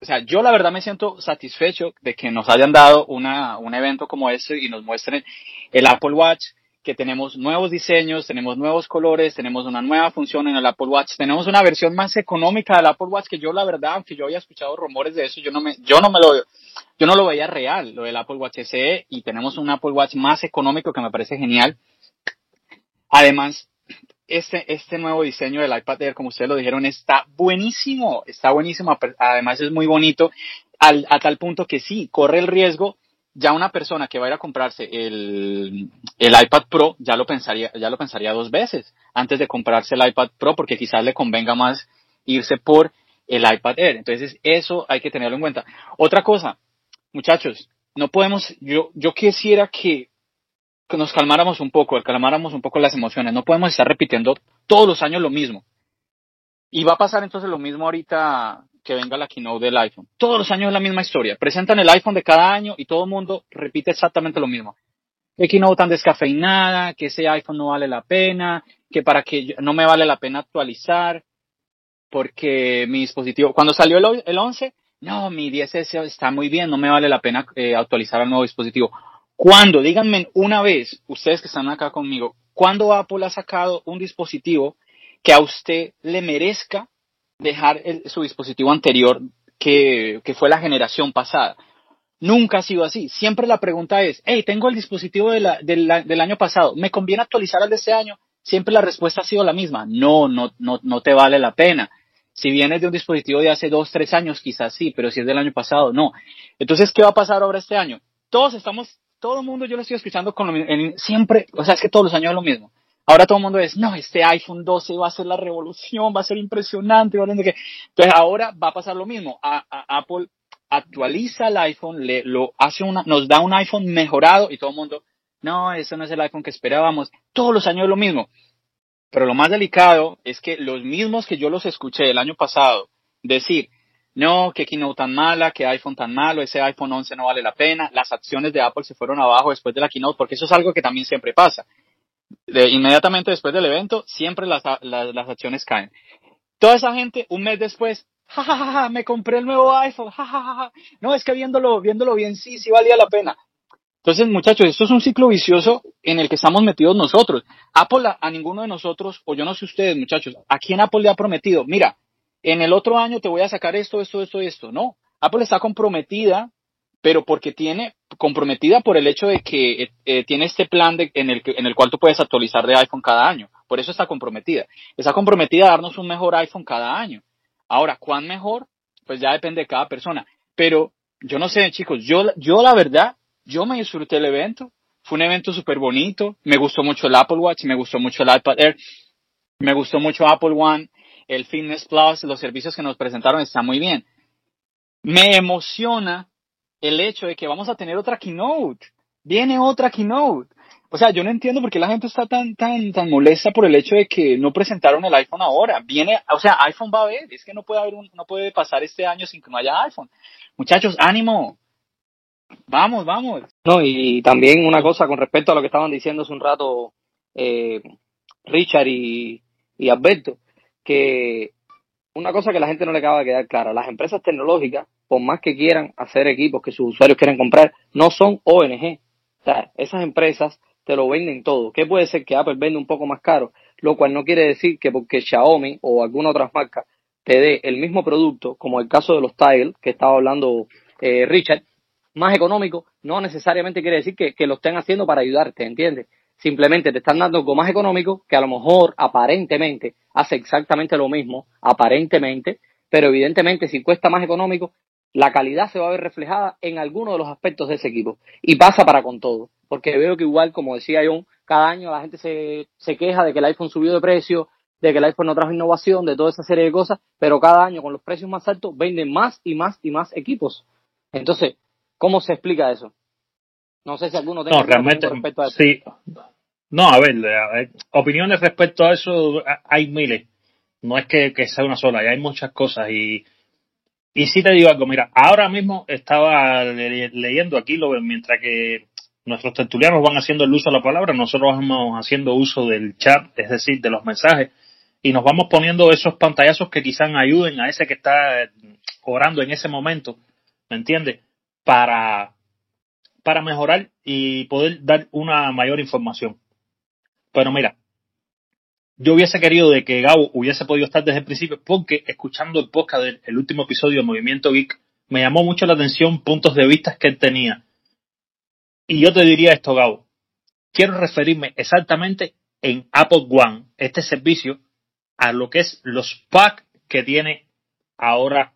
O sea, yo la verdad me siento satisfecho de que nos hayan dado un evento como este y nos muestren el Apple Watch, que tenemos nuevos diseños, tenemos nuevos colores, tenemos una nueva función en el Apple Watch, tenemos una versión más económica del Apple Watch que yo la verdad, aunque yo había escuchado rumores de eso, yo no me, yo no me lo, yo no lo veía real, lo del Apple Watch SE, y tenemos un Apple Watch más económico que me parece genial. Además, este, este nuevo diseño del iPad Air, como ustedes lo dijeron, está buenísimo, está buenísimo, además es muy bonito, al, a tal punto que sí, corre el riesgo ya una persona que va a ir a comprarse el, el, iPad Pro ya lo pensaría, ya lo pensaría dos veces antes de comprarse el iPad Pro porque quizás le convenga más irse por el iPad Air. Entonces eso hay que tenerlo en cuenta. Otra cosa, muchachos, no podemos, yo, yo quisiera que, que nos calmáramos un poco, calmáramos un poco las emociones. No podemos estar repitiendo todos los años lo mismo. Y va a pasar entonces lo mismo ahorita que venga la keynote del iPhone. Todos los años es la misma historia. Presentan el iPhone de cada año y todo el mundo repite exactamente lo mismo. Que keynote tan descafeinada, que ese iPhone no vale la pena, que para que no me vale la pena actualizar, porque mi dispositivo, cuando salió el, el 11, no, mi 10S está muy bien, no me vale la pena eh, actualizar al nuevo dispositivo. Cuando, díganme una vez, ustedes que están acá conmigo, ¿cuándo Apple ha sacado un dispositivo que a usted le merezca dejar su dispositivo anterior que, fue la generación pasada. Nunca ha sido así. Siempre la pregunta es, hey, tengo el dispositivo de la, del año pasado, ¿me conviene actualizar el de este año? Siempre la respuesta ha sido la misma. No, no, no, no te vale la pena. Si vienes de un dispositivo de hace dos, tres años, quizás sí, pero si es del año pasado, no. Entonces, ¿qué va a pasar ahora este año? Todos estamos, todo el mundo, yo lo estoy escuchando con lo mismo, siempre, o sea, es que todos los años es lo mismo. Ahora todo el mundo es, no, este iPhone 12 va a ser la revolución, va a ser impresionante. Entonces ahora va a pasar lo mismo. Apple actualiza el iPhone, le, lo hace una, nos da un iPhone mejorado y todo el mundo, no, ese no es el iPhone que esperábamos. Todos los años es lo mismo. Pero lo más delicado es que los mismos que yo los escuché el año pasado decir, no, que keynote tan mala, que iPhone tan malo, ese iPhone 11 no vale la pena, las acciones de Apple se fueron abajo después de la keynote, porque eso es algo que también siempre pasa de, inmediatamente después del evento, siempre las, las, acciones caen. Toda esa gente, un mes después, jajaja, me compré el nuevo iPhone, jajaja, no, es que viéndolo, viéndolo bien, sí, sí valía la pena. Entonces, muchachos, esto es un ciclo vicioso en el que estamos metidos nosotros. Apple a, ninguno de nosotros, o yo no sé ustedes, muchachos, ¿a quién Apple le ha prometido? Mira, en el otro año te voy a sacar esto, esto, esto, esto. No, Apple está comprometida pero porque tiene comprometida por el hecho de que eh, eh, tiene este plan de, en, el en el cual tú puedes actualizar de iPhone cada año. Por eso está comprometida. Está comprometida a darnos un mejor iPhone cada año. Ahora, ¿cuán mejor? Pues ya depende de cada persona. Pero yo no sé, chicos, yo, yo la verdad, yo me disfruté el evento. Fue un evento súper bonito. Me gustó mucho el Apple Watch, me gustó mucho el iPad Air, me gustó mucho Apple One, el Fitness Plus, los servicios que nos presentaron están muy bien. Me emociona el hecho de que vamos a tener otra keynote. Viene otra keynote. O sea, yo no entiendo por qué la gente está tan, tan, tan molesta por el hecho de que no presentaron el iPhone ahora. Viene, o sea, iPhone va a haber. Es que no puede haber un, no puede pasar este año sin que no haya iPhone. Muchachos, ánimo. Vamos, vamos. No, y también una cosa con respecto a lo que estaban diciendo hace un rato eh, Richard y, y Alberto, que una cosa que la gente no le acaba de quedar clara, las empresas tecnológicas por más que quieran hacer equipos que sus usuarios quieren comprar, no son ONG. O sea, esas empresas te lo venden todo. ¿Qué puede ser que Apple vende un poco más caro? Lo cual no quiere decir que porque Xiaomi o alguna otra marca te dé el mismo producto, como el caso de los Tile, que estaba hablando eh, Richard, más económico, no necesariamente quiere decir que, que lo estén haciendo para ayudarte, ¿entiendes? Simplemente te están dando algo más económico que a lo mejor aparentemente hace exactamente lo mismo, aparentemente, pero evidentemente si cuesta más económico la calidad se va a ver reflejada en alguno de los aspectos de ese equipo. Y pasa para con todo, porque veo que igual, como decía John, cada año la gente se, se queja de que el iPhone subió de precio, de que el iPhone no trajo innovación, de toda esa serie de cosas, pero cada año con los precios más altos venden más y más y más equipos. Entonces, ¿cómo se explica eso? No sé si alguno tiene no, realmente, respecto a eso. Sí. No, a ver, opiniones respecto a eso hay miles. No es que, que sea una sola, hay muchas cosas y y sí te digo algo, mira, ahora mismo estaba leyendo aquí, lo, mientras que nuestros tertulianos van haciendo el uso de la palabra, nosotros vamos haciendo uso del chat, es decir, de los mensajes, y nos vamos poniendo esos pantallazos que quizás ayuden a ese que está orando en ese momento, ¿me entiendes? Para, para mejorar y poder dar una mayor información. Pero mira, yo hubiese querido de que Gabo hubiese podido estar desde el principio porque escuchando el podcast del último episodio de Movimiento Geek me llamó mucho la atención puntos de vista que él tenía. Y yo te diría esto, Gabo. Quiero referirme exactamente en Apple One, este servicio, a lo que es los packs que tiene ahora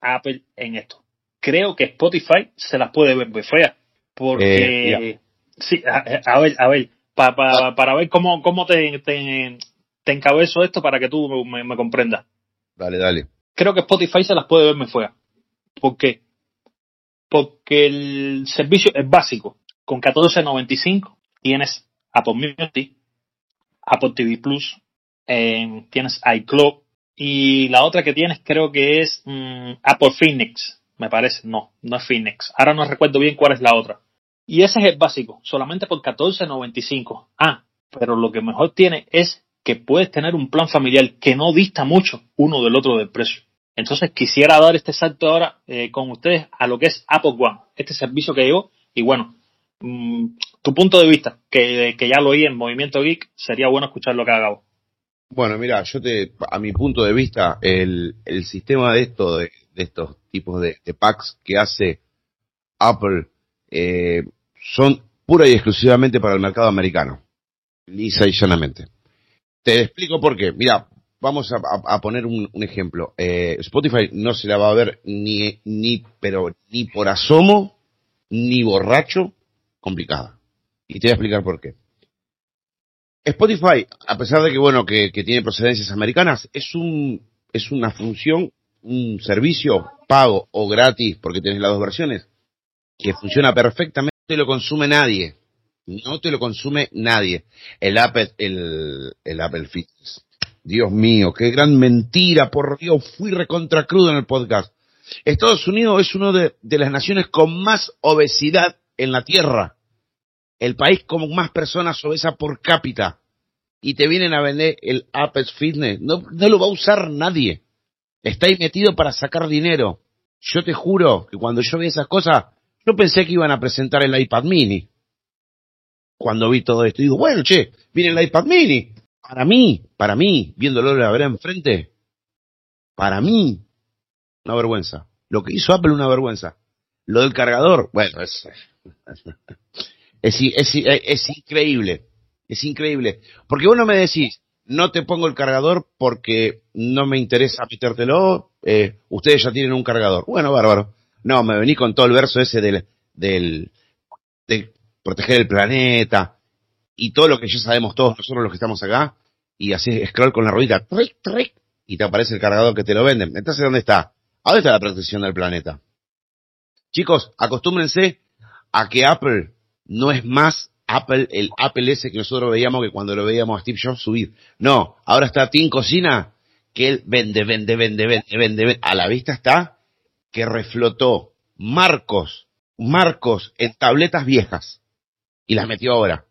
Apple en esto. Creo que Spotify se las puede ver muy feas. Porque, eh, sí, a, ver, a ver, para para ver cómo, cómo te, te, te, encabezo esto para que tú me, me, comprendas. Dale, dale. Creo que Spotify se las puede ver muy feas. ¿Por qué? Porque el servicio es básico. Con 14.95 tienes Apple Music, Apple TV Plus, eh, tienes iCloud y la otra que tienes creo que es mm, Apple Phoenix, me parece. No, no es Phoenix. Ahora no recuerdo bien cuál es la otra. Y ese es el básico, solamente por 14.95. Ah, pero lo que mejor tiene es que puedes tener un plan familiar que no dista mucho uno del otro del precio. Entonces quisiera dar este salto ahora eh, con ustedes a lo que es Apple One, este servicio que llegó. Y bueno, mm, tu punto de vista, que, ya lo oí en Movimiento Geek, sería bueno escuchar lo que haga Bueno, mira, yo te, a mi punto de vista, el, el sistema de esto, de, estos tipos de, packs que hace Apple, eh, son pura y exclusivamente para el mercado americano. Lisa y llanamente. Te explico por qué. Mira, vamos a, poner un, ejemplo. Eh, Spotify no se la va a ver ni, ni, pero ni por asomo, ni borracho, complicada. Y te voy a explicar por qué. Spotify, a pesar de que bueno, que, tiene procedencias americanas, es un, es una función, un servicio pago o gratis, porque tienes las dos versiones, que funciona perfectamente, te lo consume nadie. No te lo consume nadie. El Apple, el, el Apple Fitness Dios mío, qué gran mentira, por Dios, fui recontra crudo en el podcast. Estados Unidos es una de, las naciones con más obesidad en la Tierra. El país con más personas obesas por cápita. Y te vienen a vender el Apple Fitness. No, no lo va a usar nadie. Está ahí metido para sacar dinero. Yo te juro que cuando yo vi esas cosas, yo pensé que iban a presentar el iPad mini. Cuando vi todo esto, digo, bueno, che, viene el iPad mini para mí, para mí, viéndolo la verdad enfrente, para mí, una vergüenza. Lo que hizo Apple, una vergüenza. Lo del cargador, bueno, es, es, es, increíble. Es increíble. Porque vos no me decís, no te pongo el cargador porque no me interesa metértelo, eh, ustedes ya tienen un cargador. Bueno, bárbaro. No, me vení con todo el verso ese del, del, de proteger el planeta, y todo lo que ya sabemos todos nosotros los que estamos acá, y así scroll con la ruedita, y te aparece el cargador que te lo venden. Entonces, ¿dónde está? ¿A dónde está la protección del planeta? Chicos, acostúmbrense a que Apple no es más Apple, el Apple S que nosotros veíamos que cuando lo veíamos a Steve Jobs subir. No, ahora está Tim Cocina, que él vende, vende, vende, vende, vende, vende. A la vista está que reflotó marcos, marcos en tabletas viejas y las metió ahora.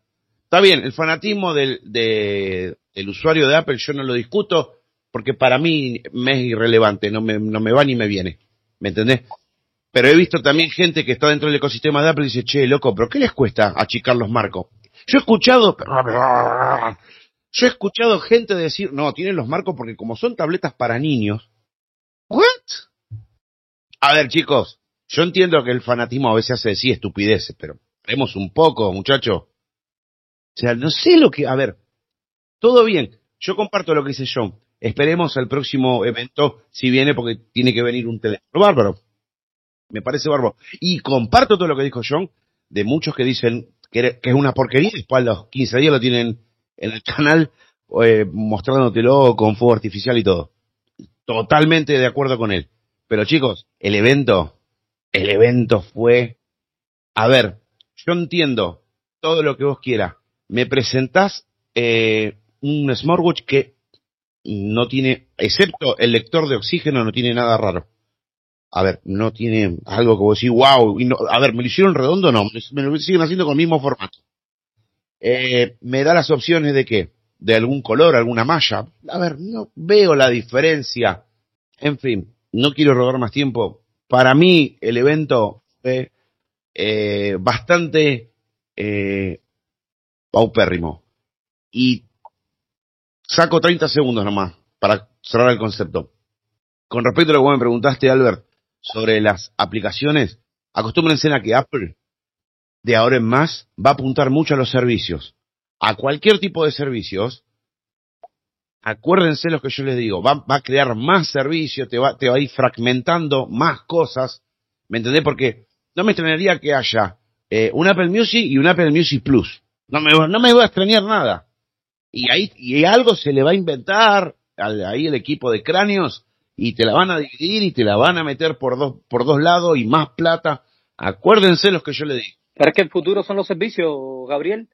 Está bien, el fanatismo del, del usuario de Apple yo no lo discuto porque para mí me es irrelevante, no me, no me va ni me viene. ¿Me entendés? Pero he visto también gente que está dentro del ecosistema de Apple y dice, che, loco, ¿pero qué les cuesta achicar los marcos? Yo he escuchado, yo he escuchado gente decir, no, tienen los marcos porque como son tabletas para niños. ¿What? A ver, chicos, yo entiendo que el fanatismo a veces hace decir estupideces, pero haremos un poco, muchachos. O sea, no sé lo que, a ver, todo bien, yo comparto lo que dice John. Esperemos al próximo evento, si viene, porque tiene que venir un teléfono bárbaro. Me parece bárbaro. Y comparto todo lo que dijo John, de muchos que dicen que, es una porquería, después a los 15 días lo tienen en el canal eh, mostrándotelo con fuego artificial y todo. Totalmente de acuerdo con él. Pero chicos, el evento, el evento fue, a ver, yo entiendo todo lo que vos quieras, me presentás eh, un smartwatch que no tiene, excepto el lector de oxígeno, no tiene nada raro. A ver, no tiene algo que vos decís, wow, y no, a ver, ¿me lo hicieron redondo? No, me lo siguen haciendo con el mismo formato. Eh, me da las opciones de qué? De algún color, alguna malla. A ver, no veo la diferencia. En fin, no quiero robar más tiempo. Para mí, el evento fue eh, bastante eh, paupérrimo. Y saco 30 segundos nomás para cerrar el concepto. Con respecto a lo que me preguntaste, Albert, sobre las aplicaciones, acostúmbrense a que Apple, de ahora en más, va a apuntar mucho a los servicios. A cualquier tipo de servicios, acuérdense lo que yo les digo, va, a crear más servicios, te va, te va a ir fragmentando más cosas, ¿me entendés? Porque no me extrañaría que haya eh, un Apple Music y un Apple Music Plus. No me, no me voy a extrañar nada. Y ahí y algo se le va a inventar ahí el equipo de cráneos y te la van a dividir y te la van a meter por dos, por dos lados y más plata. Acuérdense los que yo le digo. Pero es que el futuro son los servicios, Gabriel.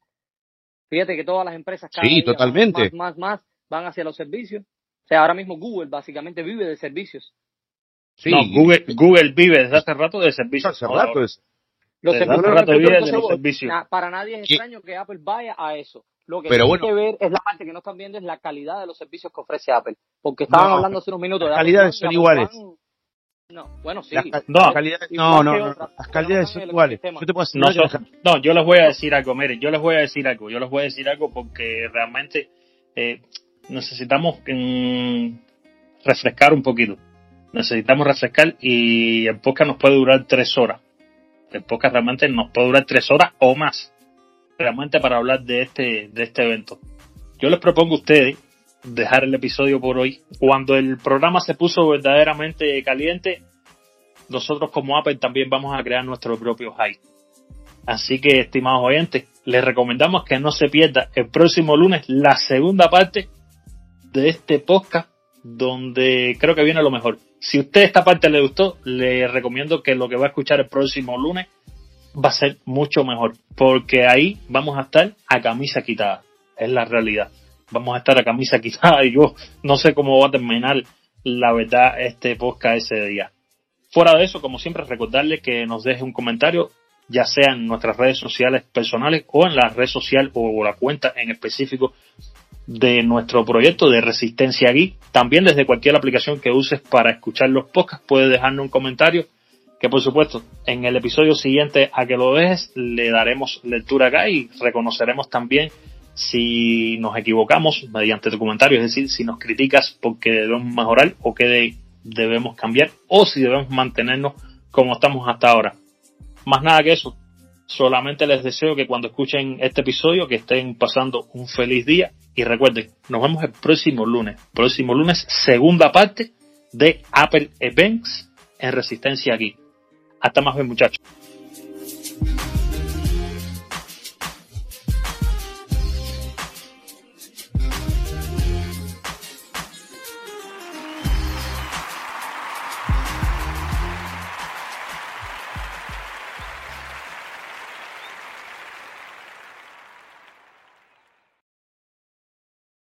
Fíjate que todas las empresas cada sí, totalmente. Más, más, más van hacia los servicios. O sea, ahora mismo Google básicamente vive de servicios. Sí, no, Google, Google vive desde hace rato de servicios. Hace rato es. Los servicios, Para nadie es extraño que Apple vaya a eso. Lo que hay que ver es la parte que no están viendo es la calidad de los servicios que ofrece Apple. Porque estaban hablando hace unos minutos de Las calidades son iguales. No, bueno, sí. no, no, no, las calidades son iguales. Yo te puedo no, no, yo les voy a decir algo, miren, yo les voy a decir algo, yo les voy a decir algo porque realmente eh, necesitamos mm, refrescar un poquito. Necesitamos refrescar y el podcast nos puede durar tres horas. El podcast realmente nos puede durar tres horas o más realmente para hablar de este, de este evento. Yo les propongo a ustedes dejar el episodio por hoy. Cuando el programa se puso verdaderamente caliente, nosotros como Apple también vamos a crear nuestro propio hype. Así que, estimados oyentes, les recomendamos que no se pierda el próximo lunes la segunda parte de este podcast donde creo que viene lo mejor. Si usted esta parte le gustó, le recomiendo que lo que va a escuchar el próximo lunes va a ser mucho mejor, porque ahí vamos a estar a camisa quitada, es la realidad. Vamos a estar a camisa quitada y yo no sé cómo va a terminar la verdad este podcast ese día. Fuera de eso, como siempre, recordarle que nos deje un comentario, ya sea en nuestras redes sociales personales o en la red social o la cuenta en específico de nuestro proyecto de Resistencia Geek. También desde cualquier aplicación que uses para escuchar los podcasts, puedes dejarnos un comentario que por supuesto en el episodio siguiente a que lo dejes le daremos lectura acá y reconoceremos también si nos equivocamos mediante tu comentario, es decir, si nos criticas porque debemos mejorar o que debemos cambiar o si debemos mantenernos como estamos hasta ahora. Más nada que eso, solamente les deseo que cuando escuchen este episodio que estén pasando un feliz día y recuerden, nos vemos el próximo lunes. Próximo lunes, segunda parte de Apple Events en Resistencia aquí. Hasta más bien, muchachos.